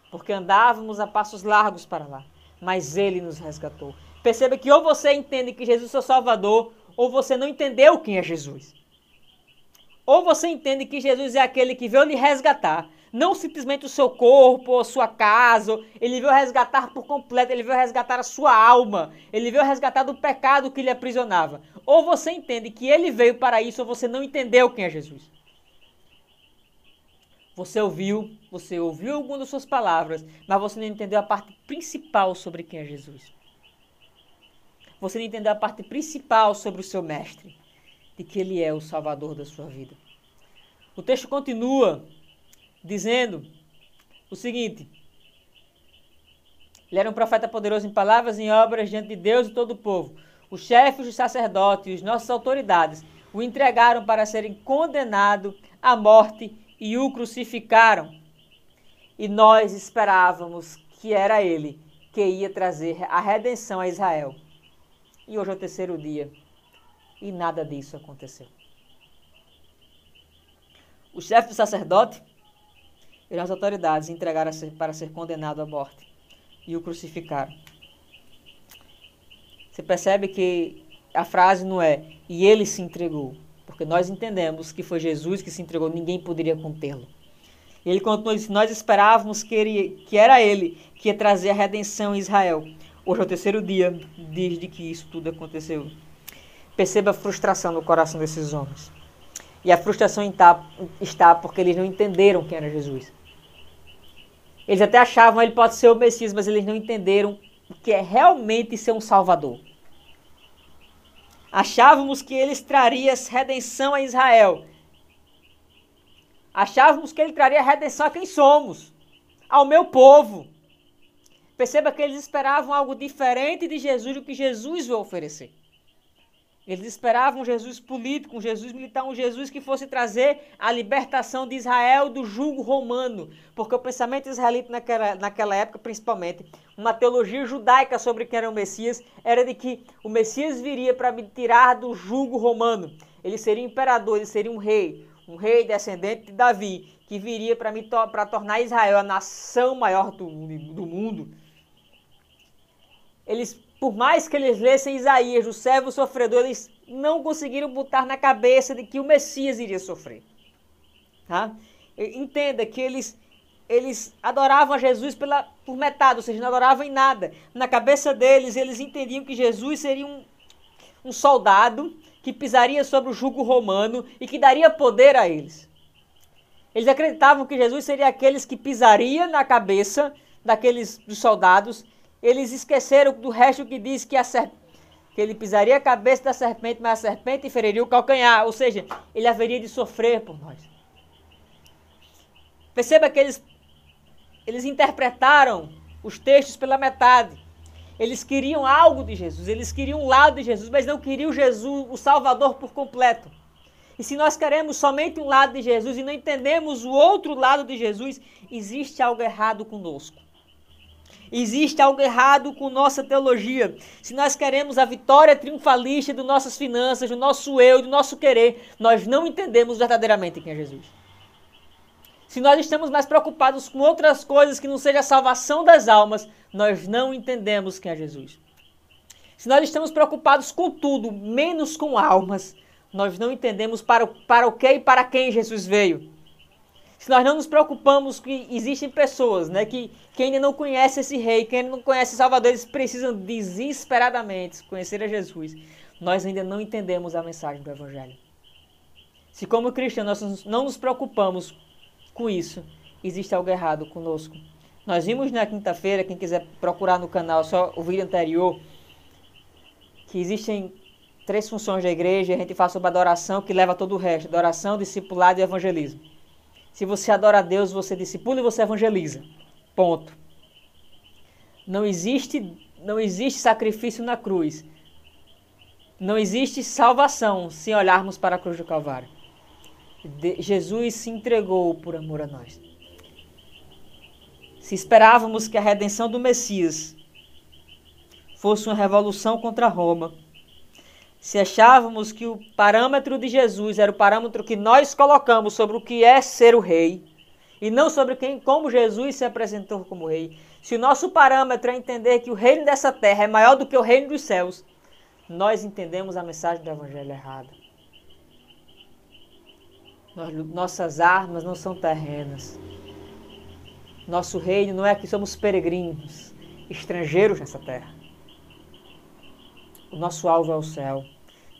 Porque andávamos a passos largos para lá. Mas ele nos resgatou. Perceba que ou você entende que Jesus é o Salvador, ou você não entendeu quem é Jesus. Ou você entende que Jesus é aquele que veio lhe resgatar, não simplesmente o seu corpo, a sua casa, ele veio resgatar por completo, ele veio resgatar a sua alma, ele veio resgatar do pecado que lhe aprisionava. Ou você entende que ele veio para isso, ou você não entendeu quem é Jesus. Você ouviu, você ouviu algumas das suas palavras, mas você não entendeu a parte principal sobre quem é Jesus. Você não entendeu a parte principal sobre o seu mestre, de que ele é o salvador da sua vida. O texto continua dizendo o seguinte: Ele era um profeta poderoso em palavras e em obras diante de Deus e todo o povo. Os chefes dos sacerdotes e as nossas autoridades o entregaram para serem condenado à morte e o crucificaram. E nós esperávamos que era ele que ia trazer a redenção a Israel. E hoje é o terceiro dia e nada disso aconteceu. O chefe do sacerdote e as autoridades entregaram para ser condenado à morte e o crucificaram. Você percebe que a frase não é e ele se entregou, porque nós entendemos que foi Jesus que se entregou, ninguém poderia contê-lo. E ele continua disse, nós esperávamos que, ele, que era ele que ia trazer a redenção em Israel. Hoje é o terceiro dia desde que isso tudo aconteceu. Perceba a frustração no coração desses homens. E a frustração está porque eles não entenderam quem era Jesus. Eles até achavam que ele pode ser o Messias, mas eles não entenderam o que é realmente ser um Salvador. Achávamos que ele traria redenção a Israel. Achávamos que ele traria redenção a quem somos, ao meu povo. Perceba que eles esperavam algo diferente de Jesus do que Jesus vai oferecer. Eles esperavam um Jesus político, um Jesus militar, um Jesus que fosse trazer a libertação de Israel do jugo romano. Porque o pensamento israelita naquela, naquela época, principalmente, uma teologia judaica sobre quem era o Messias, era de que o Messias viria para me tirar do jugo romano. Ele seria imperador, ele seria um rei, um rei descendente de Davi, que viria para to tornar Israel a nação maior do, do mundo. Eles por mais que eles lessem Isaías, o servo sofredor, eles não conseguiram botar na cabeça de que o Messias iria sofrer. Tá? Entenda que eles, eles adoravam a Jesus pela, por metade, ou seja, não adoravam em nada. Na cabeça deles, eles entendiam que Jesus seria um, um soldado que pisaria sobre o jugo romano e que daria poder a eles. Eles acreditavam que Jesus seria aqueles que pisaria na cabeça daqueles dos soldados eles esqueceram do resto que diz que, a que ele pisaria a cabeça da serpente, mas a serpente feriria o calcanhar. Ou seja, ele haveria de sofrer por nós. Perceba que eles, eles interpretaram os textos pela metade. Eles queriam algo de Jesus, eles queriam um lado de Jesus, mas não queriam Jesus, o Salvador, por completo. E se nós queremos somente um lado de Jesus e não entendemos o outro lado de Jesus, existe algo errado conosco. Existe algo errado com nossa teologia. Se nós queremos a vitória triunfalista de nossas finanças, do nosso eu, do nosso querer, nós não entendemos verdadeiramente quem é Jesus. Se nós estamos mais preocupados com outras coisas que não seja a salvação das almas, nós não entendemos quem é Jesus. Se nós estamos preocupados com tudo, menos com almas, nós não entendemos para, para o que e para quem Jesus veio. Se nós não nos preocupamos que existem pessoas né, que, que ainda não conhecem esse rei, que ainda não conhecem Salvador, eles precisam desesperadamente conhecer a Jesus, nós ainda não entendemos a mensagem do Evangelho. Se como cristãos nós não nos preocupamos com isso, existe algo errado conosco. Nós vimos na quinta-feira, quem quiser procurar no canal só o vídeo anterior, que existem três funções da igreja, a gente fala sobre adoração que leva todo o resto, adoração, discipulado e evangelismo. Se você adora a Deus, você discipula e você evangeliza. Ponto. Não existe, não existe sacrifício na cruz. Não existe salvação se olharmos para a cruz do Calvário. De, Jesus se entregou por amor a nós. Se esperávamos que a redenção do Messias fosse uma revolução contra Roma, se achávamos que o parâmetro de Jesus era o parâmetro que nós colocamos sobre o que é ser o rei, e não sobre quem, como Jesus se apresentou como rei, se o nosso parâmetro é entender que o reino dessa terra é maior do que o reino dos céus, nós entendemos a mensagem do evangelho errada. Nossas armas não são terrenas. Nosso reino não é que somos peregrinos, estrangeiros nessa terra. O nosso alvo é o céu.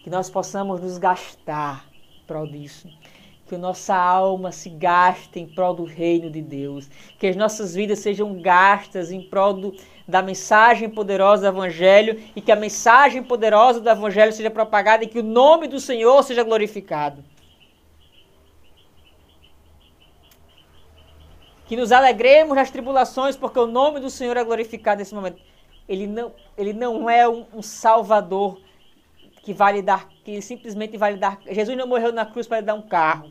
Que nós possamos nos gastar em prol disso. Que nossa alma se gaste em prol do reino de Deus. Que as nossas vidas sejam gastas em prol do, da mensagem poderosa do Evangelho e que a mensagem poderosa do Evangelho seja propagada e que o nome do Senhor seja glorificado. Que nos alegremos nas tribulações, porque o nome do Senhor é glorificado nesse momento ele não, ele não é um, um salvador que vai lhe dar, que simplesmente vai lhe dar. Jesus não morreu na cruz para lhe dar um carro.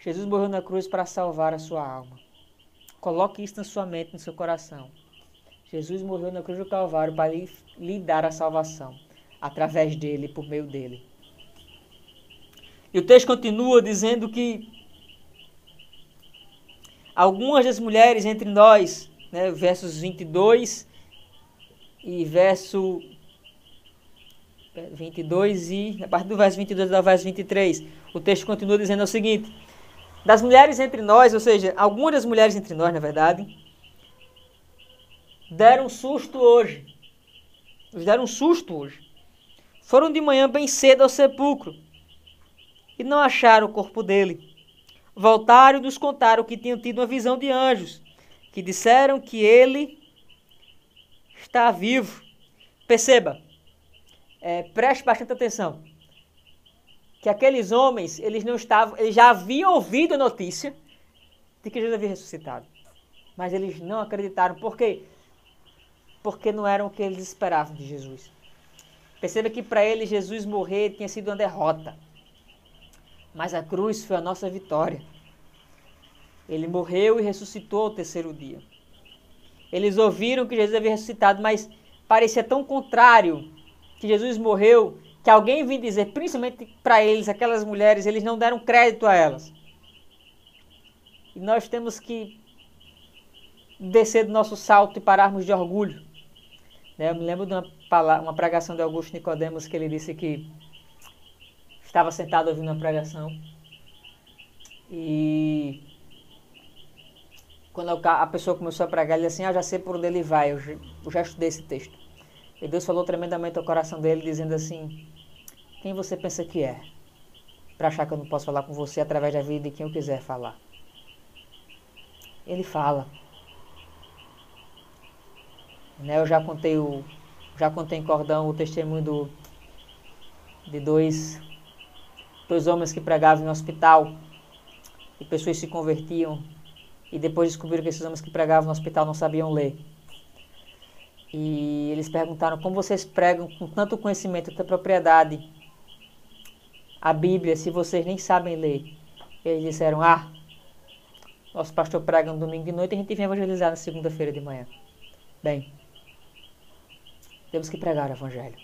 Jesus morreu na cruz para salvar a sua alma. Coloque isso na sua mente, no seu coração. Jesus morreu na cruz do Calvário para lhe, lhe dar a salvação, através dele, por meio dele. E o texto continua dizendo que algumas das mulheres entre nós, né, versos 22 e verso 22 e a partir do verso 22 ao verso 23, o texto continua dizendo o seguinte: Das mulheres entre nós, ou seja, algumas das mulheres entre nós, na verdade, deram susto hoje. Nos deram susto hoje. Foram de manhã bem cedo ao sepulcro e não acharam o corpo dele. Voltaram e nos contaram que tinham tido uma visão de anjos, que disseram que ele está vivo. Perceba, é, preste bastante atenção, que aqueles homens, eles não estavam, eles já haviam ouvido a notícia de que Jesus havia ressuscitado, mas eles não acreditaram. Por quê? Porque não eram o que eles esperavam de Jesus. Perceba que para eles Jesus morrer tinha sido uma derrota, mas a cruz foi a nossa vitória. Ele morreu e ressuscitou ao terceiro dia. Eles ouviram que Jesus havia ressuscitado, mas parecia tão contrário que Jesus morreu, que alguém vinha dizer, principalmente para eles, aquelas mulheres, eles não deram crédito a elas. E nós temos que descer do nosso salto e pararmos de orgulho. Né, eu me lembro de uma, uma pregação de Augusto Nicodemos que ele disse que estava sentado ouvindo uma pregação e quando a pessoa começou a pregar, ele disse assim, ah, já sei por onde ele vai, eu já estudei esse texto. E Deus falou tremendamente ao coração dele, dizendo assim, quem você pensa que é? Para achar que eu não posso falar com você através da vida de quem eu quiser falar. Ele fala. Né, eu já contei o já contei em cordão o testemunho do, de dois, dois homens que pregavam no hospital e pessoas se convertiam e depois descobriram que esses homens que pregavam no hospital não sabiam ler. E eles perguntaram como vocês pregam com tanto conhecimento, tanta propriedade, a Bíblia se vocês nem sabem ler? Eles disseram: Ah, nosso pastor prega no domingo de noite e a gente vem evangelizar na segunda-feira de manhã. Bem, temos que pregar o Evangelho.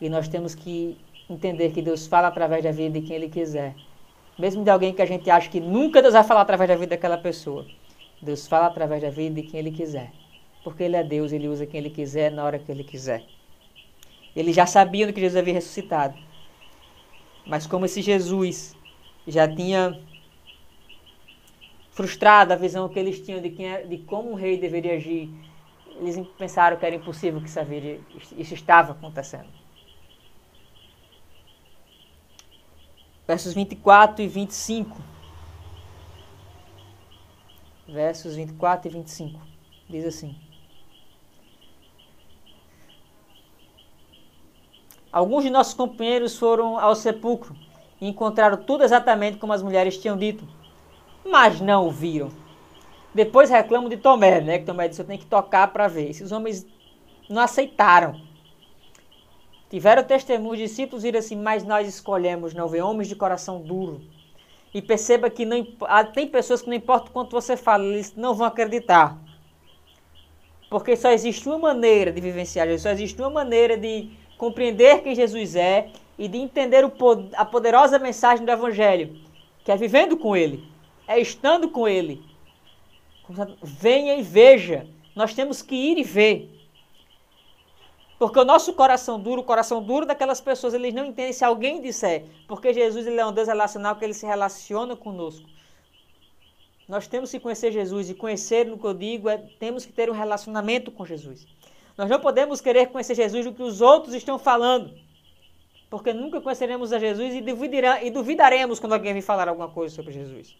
E nós temos que entender que Deus fala através da vida de quem Ele quiser. Mesmo de alguém que a gente acha que nunca Deus vai falar através da vida daquela pessoa. Deus fala através da vida de quem Ele quiser. Porque Ele é Deus, Ele usa quem Ele quiser, na hora que Ele quiser. Eles já sabiam que Jesus havia ressuscitado. Mas como esse Jesus já tinha frustrado a visão que eles tinham de, quem é, de como um rei deveria agir, eles pensaram que era impossível que isso, haveria, isso estava acontecendo. Versos 24 e 25. Versos 24 e 25. Diz assim. Alguns de nossos companheiros foram ao sepulcro e encontraram tudo exatamente como as mulheres tinham dito, mas não o viram. Depois reclamam de Tomé, né? Que Tomé disse: Eu tenho que tocar para ver. Esses homens não aceitaram. Tiveram testemunho, os discípulos viram assim: Mas nós escolhemos não ver homens de coração duro. E perceba que não, ah, tem pessoas que não importa o quanto você fala, eles não vão acreditar. Porque só existe uma maneira de vivenciar Jesus, só existe uma maneira de compreender quem Jesus é e de entender a poderosa mensagem do Evangelho, que é vivendo com Ele, é estando com Ele. Venha e veja. Nós temos que ir e ver. Porque o nosso coração duro, o coração duro daquelas pessoas, eles não entendem se alguém disser. Porque Jesus ele é um Deus relacional que ele se relaciona conosco. Nós temos que conhecer Jesus e conhecer, no que eu digo, é temos que ter um relacionamento com Jesus. Nós não podemos querer conhecer Jesus do que os outros estão falando. Porque nunca conheceremos a Jesus e, e duvidaremos quando alguém vir falar alguma coisa sobre Jesus.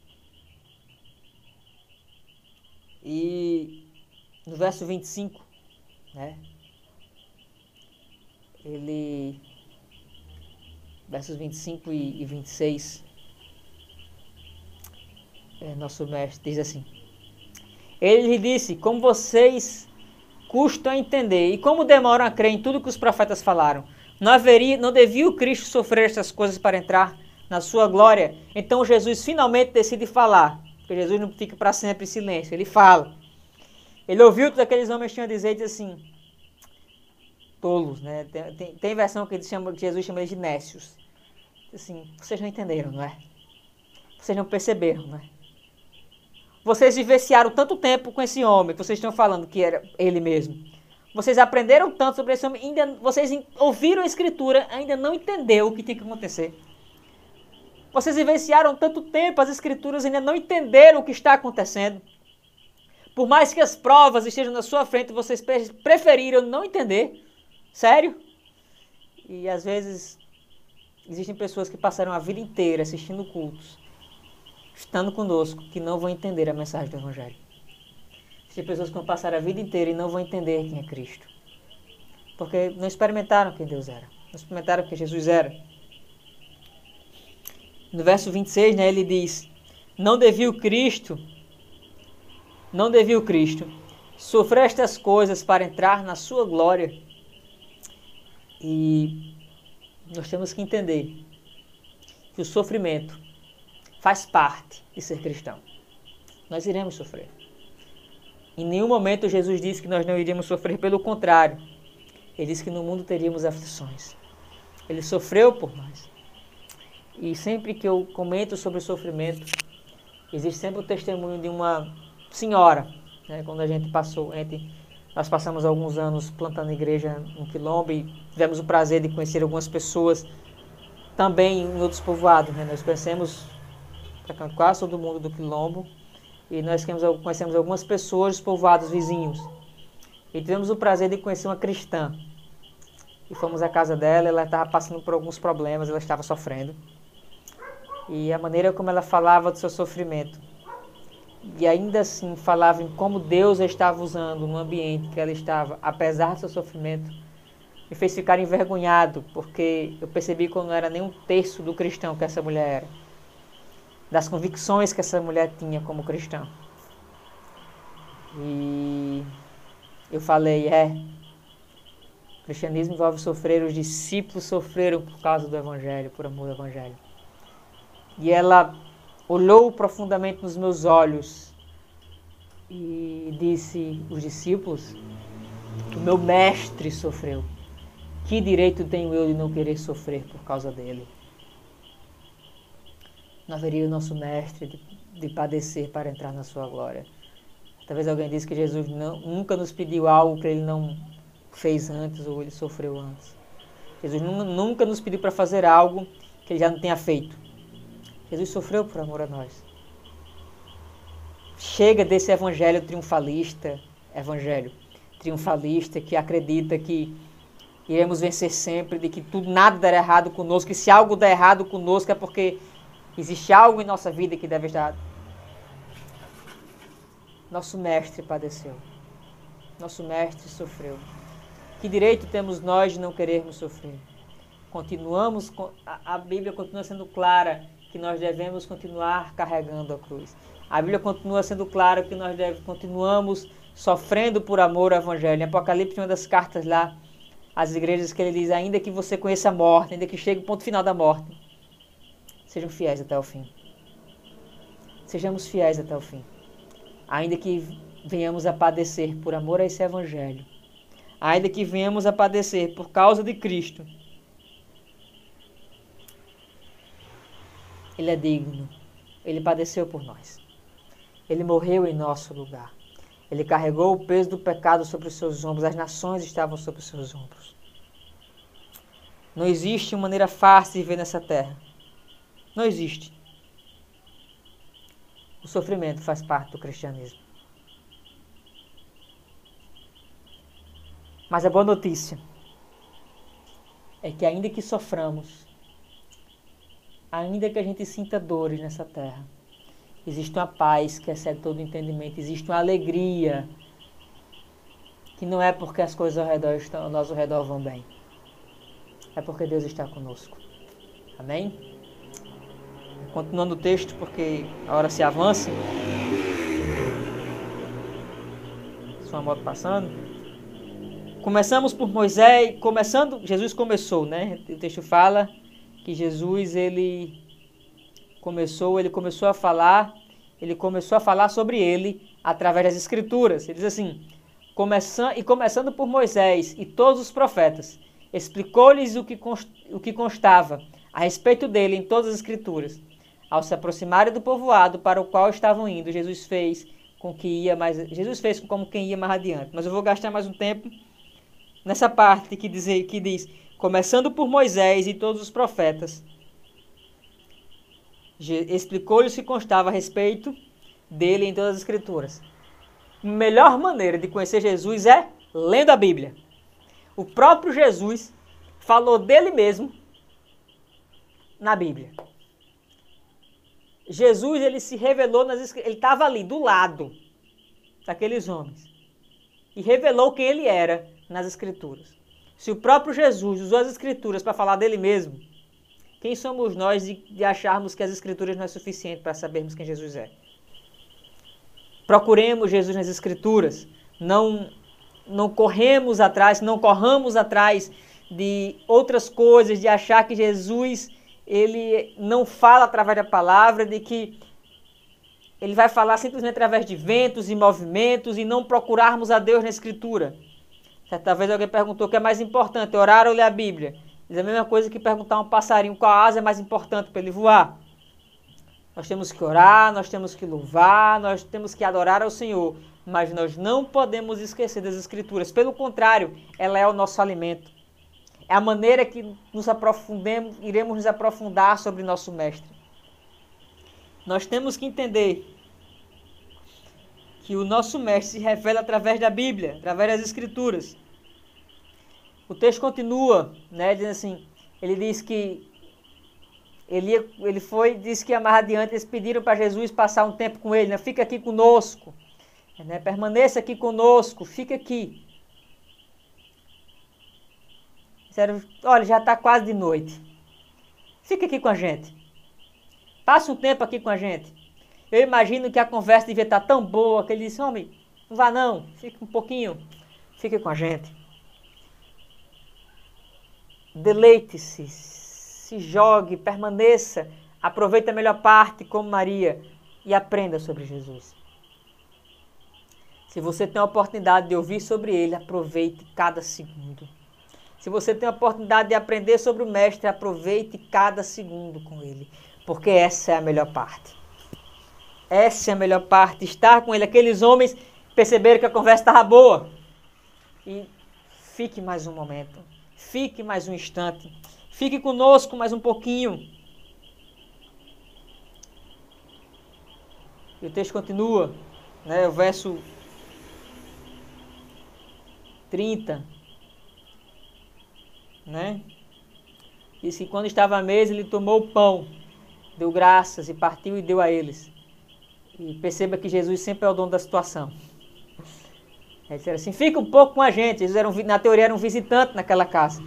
E no verso 25, né? Ele versos 25 e, e 26 é, nosso mestre diz assim: Ele lhe disse: Como vocês custam a entender e como demoram a crer em tudo que os profetas falaram. Não haveria, não devia o Cristo sofrer essas coisas para entrar na sua glória? Então Jesus finalmente decide falar, porque Jesus não fica para sempre em silêncio, ele fala. Ele ouviu tudo aqueles homens tinham a dizer e diz assim, tolos, né? Tem, tem, tem versão que, chama, que Jesus chama eles de nécios. Assim, vocês não entenderam, não é? Vocês não perceberam, não é? Vocês vivenciaram tanto tempo com esse homem que vocês estão falando que era ele mesmo. Vocês aprenderam tanto sobre esse homem, ainda, vocês ouviram a escritura, ainda não entendeu o que tinha que acontecer. Vocês vivenciaram tanto tempo as escrituras, ainda não entenderam o que está acontecendo. Por mais que as provas estejam na sua frente, vocês preferiram não entender. Sério? E às vezes existem pessoas que passaram a vida inteira assistindo cultos estando conosco que não vão entender a mensagem do Evangelho. Existem pessoas que vão passar a vida inteira e não vão entender quem é Cristo. Porque não experimentaram quem Deus era. Não experimentaram quem Jesus era. No verso 26, né, ele diz: Não devia o Cristo, não devia o Cristo sofrer estas coisas para entrar na sua glória. E nós temos que entender que o sofrimento faz parte de ser cristão. Nós iremos sofrer. Em nenhum momento Jesus disse que nós não iríamos sofrer, pelo contrário, ele disse que no mundo teríamos aflições. Ele sofreu por nós. E sempre que eu comento sobre o sofrimento, existe sempre o testemunho de uma senhora, né, quando a gente passou, entre, nós passamos alguns anos plantando igreja no Quilombo e tivemos o prazer de conhecer algumas pessoas também em outros povoados. Né? Nós conhecemos quase todo mundo do Quilombo. E nós conhecemos algumas pessoas dos povoados vizinhos. E tivemos o prazer de conhecer uma cristã. E fomos à casa dela, ela estava passando por alguns problemas, ela estava sofrendo. E a maneira como ela falava do seu sofrimento. E ainda assim falava em como Deus estava usando no ambiente que ela estava, apesar do seu sofrimento, me fez ficar envergonhado, porque eu percebi que eu não era nem um terço do cristão que essa mulher era das convicções que essa mulher tinha como cristã. E eu falei, é, cristianismo envolve sofrer, os discípulos sofreram por causa do Evangelho, por amor ao Evangelho. E ela olhou profundamente nos meus olhos e disse: Os discípulos, o meu mestre sofreu. Que direito tenho eu de não querer sofrer por causa dele? Não haveria o nosso mestre de, de padecer para entrar na sua glória. Talvez alguém disse que Jesus não, nunca nos pediu algo que ele não fez antes ou ele sofreu antes. Jesus nunca nos pediu para fazer algo que ele já não tenha feito. Jesus sofreu por amor a nós. Chega desse evangelho triunfalista, evangelho triunfalista que acredita que iremos vencer sempre, de que tudo nada dará errado conosco, que se algo der errado conosco é porque existe algo em nossa vida que deve estar. Nosso mestre padeceu. Nosso mestre sofreu. Que direito temos nós de não querermos sofrer? Continuamos, a Bíblia continua sendo clara que nós devemos continuar carregando a cruz. A Bíblia continua sendo clara que nós deve, continuamos sofrendo por amor ao Evangelho. Em Apocalipse, uma das cartas lá, às igrejas que ele diz, ainda que você conheça a morte, ainda que chegue o ponto final da morte, sejam fiéis até o fim. Sejamos fiéis até o fim. Ainda que venhamos a padecer por amor a esse Evangelho, ainda que venhamos a padecer por causa de Cristo, Ele é digno. Ele padeceu por nós. Ele morreu em nosso lugar. Ele carregou o peso do pecado sobre os seus ombros. As nações estavam sobre os seus ombros. Não existe maneira fácil de viver nessa terra. Não existe. O sofrimento faz parte do cristianismo. Mas a boa notícia é que, ainda que soframos, ainda que a gente sinta dores nessa terra, existe uma paz que excede todo entendimento, existe uma alegria que não é porque as coisas ao redor estão, ao redor vão bem, é porque Deus está conosco. Amém? Continuando o texto, porque a hora se avança. Sua moto passando. Começamos por Moisés, começando, Jesus começou, né? O texto fala que Jesus ele começou, ele começou a falar, ele começou a falar sobre ele através das escrituras. Ele diz assim: começando e começando por Moisés e todos os profetas, explicou-lhes o que o que constava a respeito dele em todas as escrituras. Ao se aproximarem do povoado para o qual estavam indo, Jesus fez com que ia mais Jesus fez como quem ia mais adiante. Mas eu vou gastar mais um tempo nessa parte que diz, que diz começando por Moisés e todos os profetas, explicou-lhe o que constava a respeito dele em todas as escrituras. A melhor maneira de conhecer Jesus é lendo a Bíblia. O próprio Jesus falou dele mesmo na Bíblia. Jesus ele se revelou nas ele estava ali do lado daqueles homens e revelou quem ele era nas escrituras. Se o próprio Jesus usou as Escrituras para falar dele mesmo, quem somos nós de, de acharmos que as Escrituras não é suficiente para sabermos quem Jesus é? Procuremos Jesus nas Escrituras, não, não corremos atrás, não corramos atrás de outras coisas, de achar que Jesus ele não fala através da palavra, de que ele vai falar simplesmente através de ventos e movimentos e não procurarmos a Deus na Escritura. Certa vez alguém perguntou o que é mais importante, orar ou ler a Bíblia. Diz a mesma coisa que perguntar a um passarinho qual asa é mais importante para ele voar. Nós temos que orar, nós temos que louvar, nós temos que adorar ao Senhor, mas nós não podemos esquecer das Escrituras. Pelo contrário, ela é o nosso alimento. É a maneira que nos aprofundemos, iremos nos aprofundar sobre nosso Mestre. Nós temos que entender que o nosso mestre se revela através da Bíblia, através das Escrituras. O texto continua, né, dizendo assim, ele diz que ele, ele foi, disse que mais adiante, eles pediram para Jesus passar um tempo com ele, né, fica aqui conosco, né, permaneça aqui conosco, fica aqui. Disseram, olha, já está quase de noite, fica aqui com a gente, passa um tempo aqui com a gente. Eu imagino que a conversa devia estar tão boa que ele disse: Homem, não vá não, fique um pouquinho, fique com a gente. deleite-se, se jogue, permaneça, aproveite a melhor parte como Maria e aprenda sobre Jesus. Se você tem a oportunidade de ouvir sobre ele, aproveite cada segundo. Se você tem a oportunidade de aprender sobre o Mestre, aproveite cada segundo com ele, porque essa é a melhor parte. Essa é a melhor parte, estar com ele. Aqueles homens perceberam que a conversa estava boa. E fique mais um momento, fique mais um instante, fique conosco mais um pouquinho. E o texto continua, né, o verso 30, né? Diz que quando estava à mesa, ele tomou o pão, deu graças e partiu e deu a eles. E perceba que Jesus sempre é o dono da situação. Ele disse assim: fica um pouco com a gente. Jesus era um, na teoria era um visitante naquela casa.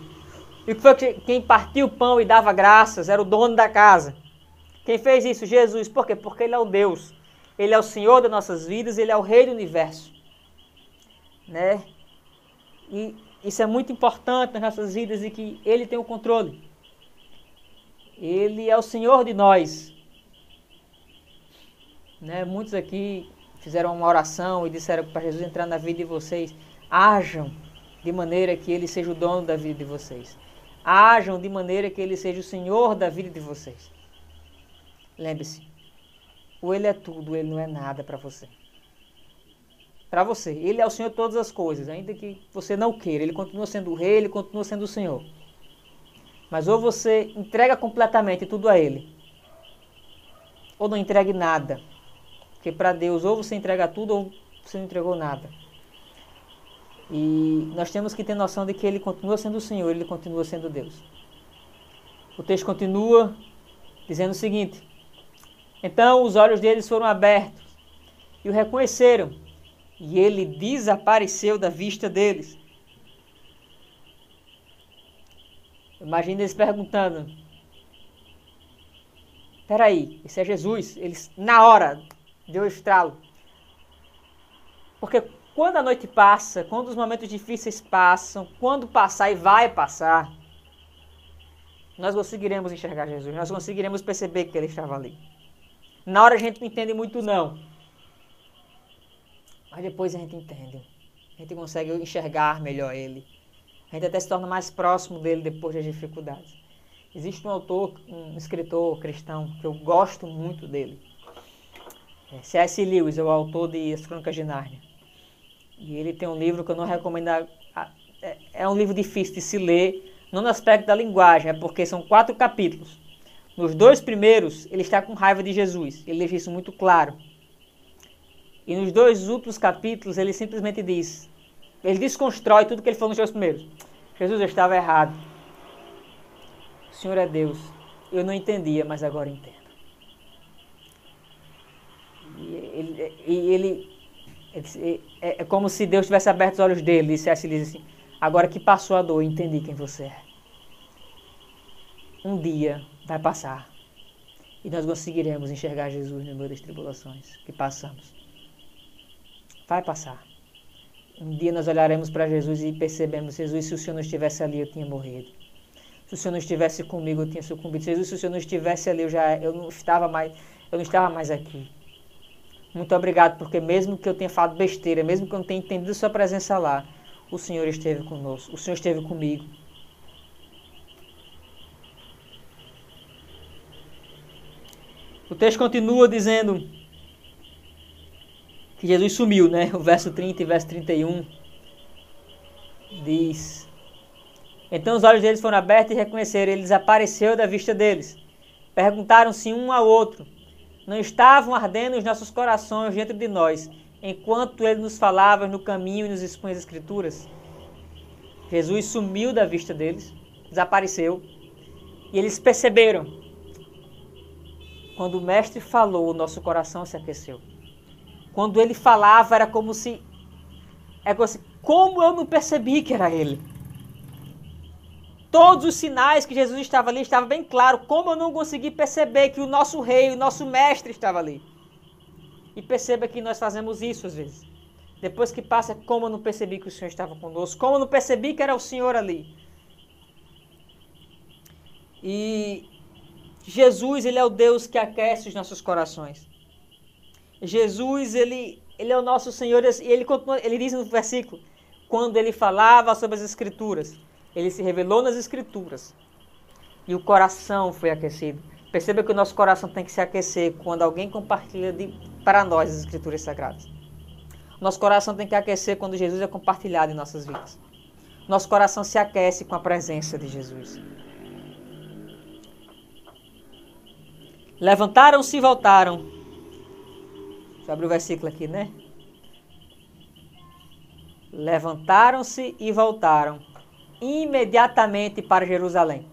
E foi que quem partiu o pão e dava graças era o dono da casa. Quem fez isso? Jesus. Por quê? Porque ele é o Deus. Ele é o Senhor das nossas vidas, ele é o Rei do universo. Né? E isso é muito importante nas nossas vidas e que ele tem o controle. Ele é o Senhor de nós. Né? Muitos aqui fizeram uma oração e disseram para Jesus entrar na vida de vocês. Ajam de maneira que ele seja o dono da vida de vocês. Ajam de maneira que ele seja o Senhor da vida de vocês. Lembre-se, ou ele é tudo, ele não é nada para você. Para você, ele é o Senhor de todas as coisas, ainda que você não queira. Ele continua sendo o rei, ele continua sendo o Senhor. Mas ou você entrega completamente tudo a ele, ou não entregue nada. Porque para Deus, ou você entrega tudo, ou você não entregou nada. E nós temos que ter noção de que Ele continua sendo o Senhor, Ele continua sendo Deus. O texto continua dizendo o seguinte: Então os olhos deles foram abertos e o reconheceram, e ele desapareceu da vista deles. Imagina eles perguntando: Peraí, esse é Jesus? Eles, na hora, deu estralo. Porque quando a noite passa, quando os momentos difíceis passam, quando passar e vai passar, nós conseguiremos enxergar Jesus, nós conseguiremos perceber que ele estava ali. Na hora a gente não entende muito não. Mas depois a gente entende. A gente consegue enxergar melhor ele. A gente até se torna mais próximo dele depois das dificuldades. Existe um autor, um escritor cristão, que eu gosto muito dele. É, C.S. Lewis é o autor de As Crônicas de Nárnia. E ele tem um livro que eu não recomendo. É, é um livro difícil de se ler, não no aspecto da linguagem, é porque são quatro capítulos. Nos dois primeiros, ele está com raiva de Jesus. Ele deixa isso muito claro. E nos dois últimos capítulos, ele simplesmente diz: ele desconstrói tudo que ele falou nos dois primeiros. Jesus, eu estava errado. O Senhor é Deus. Eu não entendia, mas agora entendo. E ele, e ele é, é, como se Deus tivesse aberto os olhos dele e dissesse assim: Agora que passou a dor, entendi quem você é. Um dia vai passar e nós conseguiremos enxergar Jesus no meio das tribulações que passamos. Vai passar. Um dia nós olharemos para Jesus e percebemos: Jesus, se o Senhor não estivesse ali, eu tinha morrido. Se o Senhor não estivesse comigo, eu tinha sucumbido. Jesus, se o Senhor não estivesse ali, eu já eu não estava mais, eu não estava mais aqui. Muito obrigado, porque mesmo que eu tenha falado besteira, mesmo que eu não tenha entendido sua presença lá, o Senhor esteve conosco, o Senhor esteve comigo. O texto continua dizendo que Jesus sumiu, né? O verso 30 e verso 31 diz: Então os olhos deles foram abertos e reconheceram, ele desapareceu da vista deles. Perguntaram-se um ao outro: não estavam ardendo os nossos corações dentro de nós, enquanto ele nos falava no caminho e nos expunha as escrituras? Jesus sumiu da vista deles, desapareceu, e eles perceberam. Quando o mestre falou, o nosso coração se aqueceu. Quando ele falava, era como se. É como, se, como eu não percebi que era ele? Todos os sinais que Jesus estava ali estava bem claro. Como eu não consegui perceber que o nosso rei, o nosso mestre estava ali? E perceba que nós fazemos isso às vezes. Depois que passa, como eu não percebi que o Senhor estava conosco? Como eu não percebi que era o Senhor ali? E Jesus, ele é o Deus que aquece os nossos corações. Jesus, ele, ele é o nosso Senhor e ele, continua, ele diz no versículo, quando ele falava sobre as Escrituras, ele se revelou nas Escrituras e o coração foi aquecido. Perceba que o nosso coração tem que se aquecer quando alguém compartilha de, para nós as Escrituras Sagradas. Nosso coração tem que aquecer quando Jesus é compartilhado em nossas vidas. Nosso coração se aquece com a presença de Jesus. Levantaram-se e voltaram. Deixa eu abrir o versículo aqui, né? Levantaram-se e voltaram imediatamente para Jerusalém.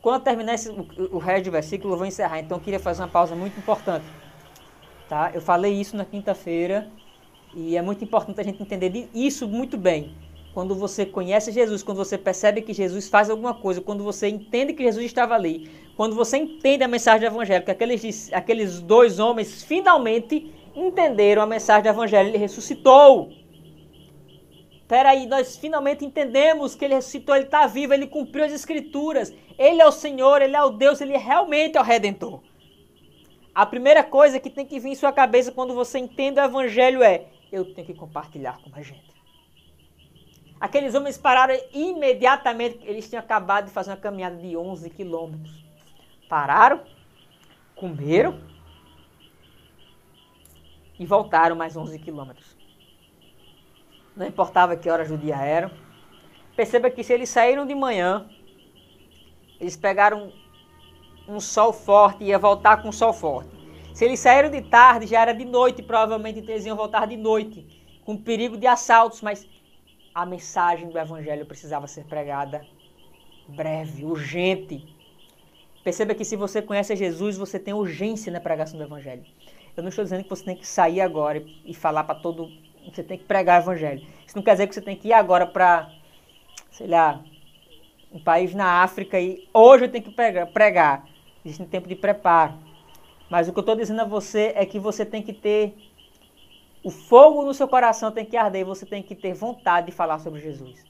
Quando terminar esse, o, resto do versículo, eu vou encerrar. Então eu queria fazer uma pausa muito importante. Tá? Eu falei isso na quinta-feira e é muito importante a gente entender isso muito bem. Quando você conhece Jesus, quando você percebe que Jesus faz alguma coisa, quando você entende que Jesus estava ali, quando você entende a mensagem do Evangelho, que aqueles, aqueles dois homens finalmente entenderam a mensagem do Evangelho, ele ressuscitou. Peraí, nós finalmente entendemos que ele ressuscitou, ele está vivo, ele cumpriu as escrituras. Ele é o Senhor, ele é o Deus, ele realmente é o Redentor. A primeira coisa que tem que vir em sua cabeça quando você entende o Evangelho é: eu tenho que compartilhar com a gente. Aqueles homens pararam imediatamente, eles tinham acabado de fazer uma caminhada de 11 quilômetros. Pararam, comeram e voltaram mais 11 quilômetros não importava que horas do dia eram. Perceba que se eles saíram de manhã, eles pegaram um sol forte e ia voltar com um sol forte. Se eles saíram de tarde, já era de noite, provavelmente então eles iam voltar de noite, com perigo de assaltos, mas a mensagem do evangelho precisava ser pregada breve, urgente. Perceba que se você conhece Jesus, você tem urgência na pregação do evangelho. Eu não estou dizendo que você tem que sair agora e falar para todo você tem que pregar o evangelho. Isso não quer dizer que você tem que ir agora para, sei lá, um país na África e hoje eu tenho que pregar. Existe um tempo de preparo. Mas o que eu estou dizendo a você é que você tem que ter o fogo no seu coração tem que arder, você tem que ter vontade de falar sobre Jesus.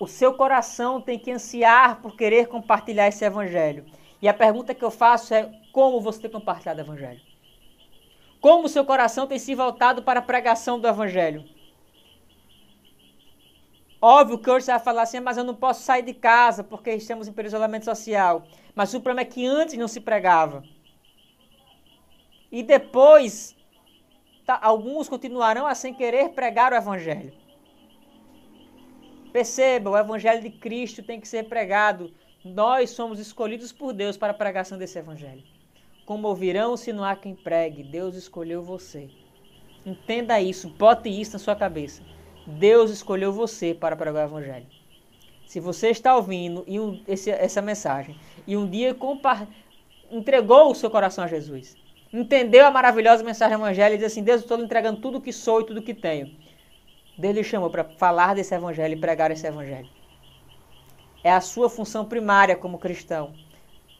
O seu coração tem que ansiar por querer compartilhar esse evangelho. E a pergunta que eu faço é como você tem compartilhado o evangelho? Como o seu coração tem se voltado para a pregação do Evangelho? Óbvio que hoje você vai falar assim, mas eu não posso sair de casa porque estamos em período de isolamento social. Mas o problema é que antes não se pregava. E depois, tá, alguns continuarão a sem querer pregar o Evangelho. Perceba, o Evangelho de Cristo tem que ser pregado. Nós somos escolhidos por Deus para a pregação desse Evangelho. Como ouvirão se não há quem pregue? Deus escolheu você. Entenda isso, bote isso na sua cabeça. Deus escolheu você para pregar o Evangelho. Se você está ouvindo e um, esse, essa mensagem e um dia entregou o seu coração a Jesus, entendeu a maravilhosa mensagem do Evangelho e diz assim: Deus, eu estou entregando tudo que sou e tudo que tenho. Deus lhe chamou para falar desse Evangelho e pregar esse Evangelho. É a sua função primária como cristão.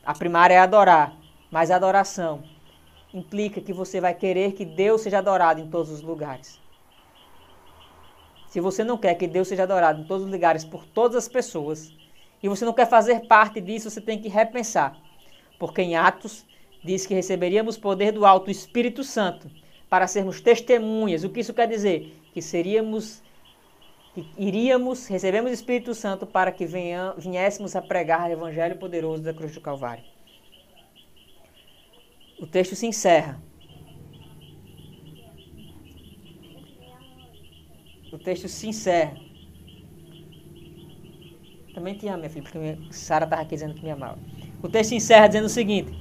A primária é adorar. Mas a adoração implica que você vai querer que Deus seja adorado em todos os lugares. Se você não quer que Deus seja adorado em todos os lugares por todas as pessoas, e você não quer fazer parte disso, você tem que repensar. Porque em Atos diz que receberíamos poder do alto Espírito Santo para sermos testemunhas. O que isso quer dizer? Que seríamos que iríamos, recebemos o Espírito Santo para que venha, viéssemos a pregar o evangelho poderoso da cruz do Calvário o texto se encerra. O texto se encerra. Também te amo, minha filha, porque Sara estava aqui dizendo que me amava. O texto se encerra dizendo o seguinte: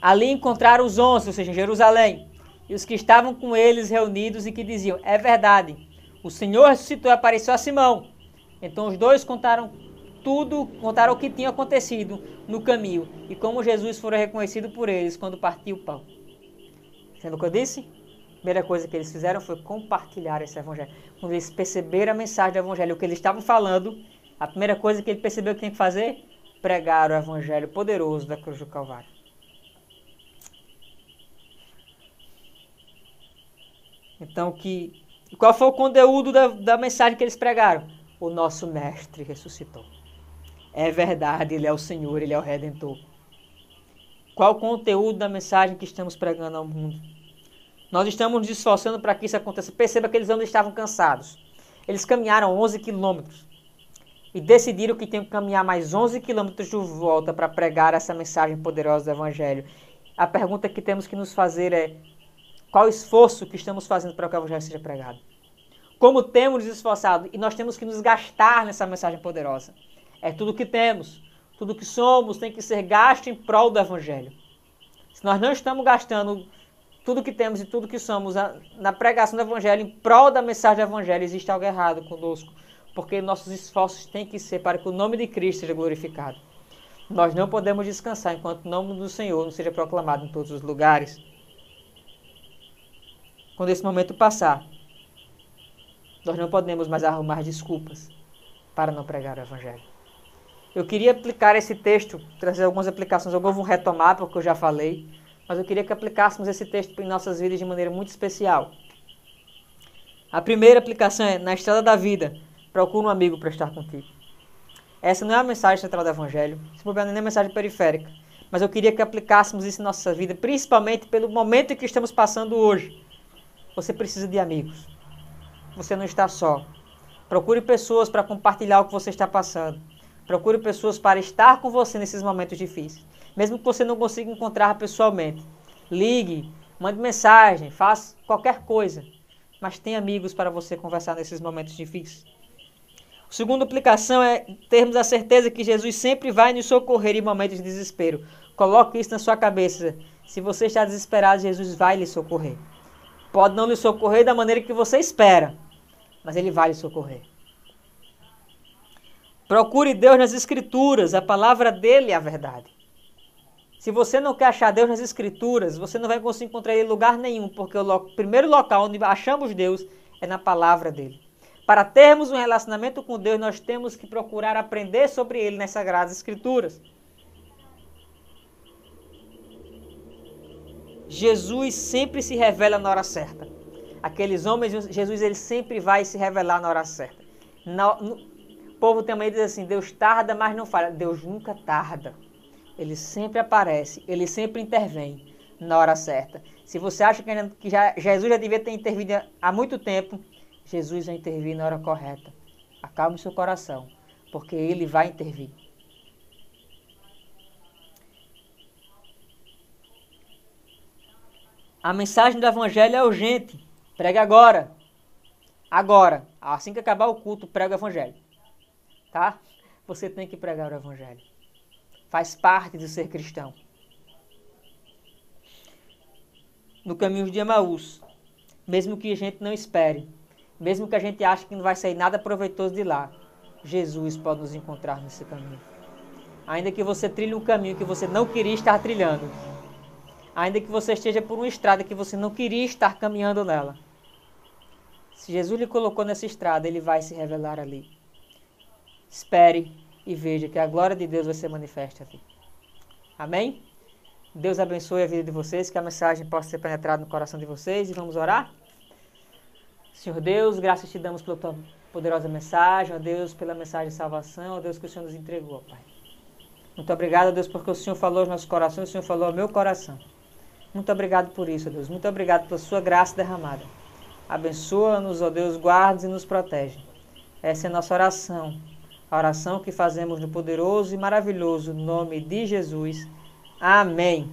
Ali encontraram os onze, ou seja, em Jerusalém, e os que estavam com eles reunidos e que diziam: É verdade, o Senhor ressuscitou e apareceu a Simão. Então os dois contaram tudo, contaram o que tinha acontecido no caminho e como Jesus foi reconhecido por eles quando partiu o pão. Sendo o que eu disse? A primeira coisa que eles fizeram foi compartilhar esse evangelho. Quando eles perceberam a mensagem do evangelho, o que eles estavam falando, a primeira coisa que ele percebeu que tinha que fazer, pregar o evangelho poderoso da cruz do Calvário. Então que qual foi o conteúdo da, da mensagem que eles pregaram? O nosso Mestre ressuscitou. É verdade, Ele é o Senhor, Ele é o Redentor. Qual o conteúdo da mensagem que estamos pregando ao mundo? Nós estamos nos esforçando para que isso aconteça. Perceba que eles não estavam cansados. Eles caminharam 11 quilômetros e decidiram que tinham que caminhar mais 11 quilômetros de volta para pregar essa mensagem poderosa do Evangelho. A pergunta que temos que nos fazer é: qual o esforço que estamos fazendo para que o Evangelho seja pregado? Como temos nos esforçado e nós temos que nos gastar nessa mensagem poderosa. É tudo que temos, tudo que somos tem que ser gasto em prol do Evangelho. Se nós não estamos gastando tudo que temos e tudo que somos na pregação do Evangelho, em prol da mensagem do Evangelho, existe algo errado conosco, porque nossos esforços têm que ser para que o nome de Cristo seja glorificado. Nós não podemos descansar enquanto o nome do Senhor não seja proclamado em todos os lugares. Quando esse momento passar, nós não podemos mais arrumar desculpas para não pregar o Evangelho. Eu queria aplicar esse texto, trazer algumas aplicações, eu vou retomar porque eu já falei, mas eu queria que aplicássemos esse texto em nossas vidas de maneira muito especial. A primeira aplicação é: na estrada da vida, procura um amigo para estar contigo. Essa não é a mensagem central do Evangelho, se não é nem a mensagem periférica, mas eu queria que aplicássemos isso em nossa vida, principalmente pelo momento que estamos passando hoje. Você precisa de amigos. Você não está só. Procure pessoas para compartilhar o que você está passando. Procure pessoas para estar com você nesses momentos difíceis mesmo que você não consiga encontrar pessoalmente. Ligue, mande mensagem, faça qualquer coisa, mas tenha amigos para você conversar nesses momentos difíceis. A segunda aplicação é termos a certeza que Jesus sempre vai nos socorrer em momentos de desespero. Coloque isso na sua cabeça. Se você está desesperado, Jesus vai lhe socorrer. Pode não lhe socorrer da maneira que você espera, mas ele vai lhe socorrer. Procure Deus nas Escrituras, a palavra dele é a verdade. Se você não quer achar Deus nas Escrituras, você não vai conseguir encontrar Ele em lugar nenhum, porque o primeiro local onde achamos Deus é na palavra dele. Para termos um relacionamento com Deus, nós temos que procurar aprender sobre Ele nas Sagradas Escrituras. Jesus sempre se revela na hora certa. Aqueles homens, Jesus ele sempre vai se revelar na hora certa. No, no, o povo também diz assim: Deus tarda, mas não falha. Deus nunca tarda. Ele sempre aparece, ele sempre intervém na hora certa. Se você acha que já, Jesus já devia ter intervido há muito tempo, Jesus vai intervir na hora correta. Acalme seu coração, porque ele vai intervir. A mensagem do evangelho é urgente. Pregue agora. Agora. Assim que acabar o culto, prega o evangelho. Tá? Você tem que pregar o evangelho faz parte de ser cristão. No caminho de Emaús, mesmo que a gente não espere, mesmo que a gente ache que não vai sair nada proveitoso de lá, Jesus pode nos encontrar nesse caminho. Ainda que você trilhe um caminho que você não queria estar trilhando, ainda que você esteja por uma estrada que você não queria estar caminhando nela, se Jesus lhe colocou nessa estrada, ele vai se revelar ali. Espere e veja que a glória de Deus vai ser manifesta aqui. Amém? Deus abençoe a vida de vocês, que a mensagem possa ser penetrada no coração de vocês e vamos orar? Senhor Deus, graças te damos pela tua poderosa mensagem, ó Deus, pela mensagem de salvação, ó Deus, que o Senhor nos entregou, Pai. Muito obrigado, Deus, porque o Senhor falou aos nossos corações, o Senhor falou ao meu coração. Muito obrigado por isso, Deus. Muito obrigado pela sua graça derramada. Abençoa-nos, ó Deus, guarde e nos protege. Essa é a nossa oração a oração que fazemos no poderoso e maravilhoso nome de Jesus. Amém.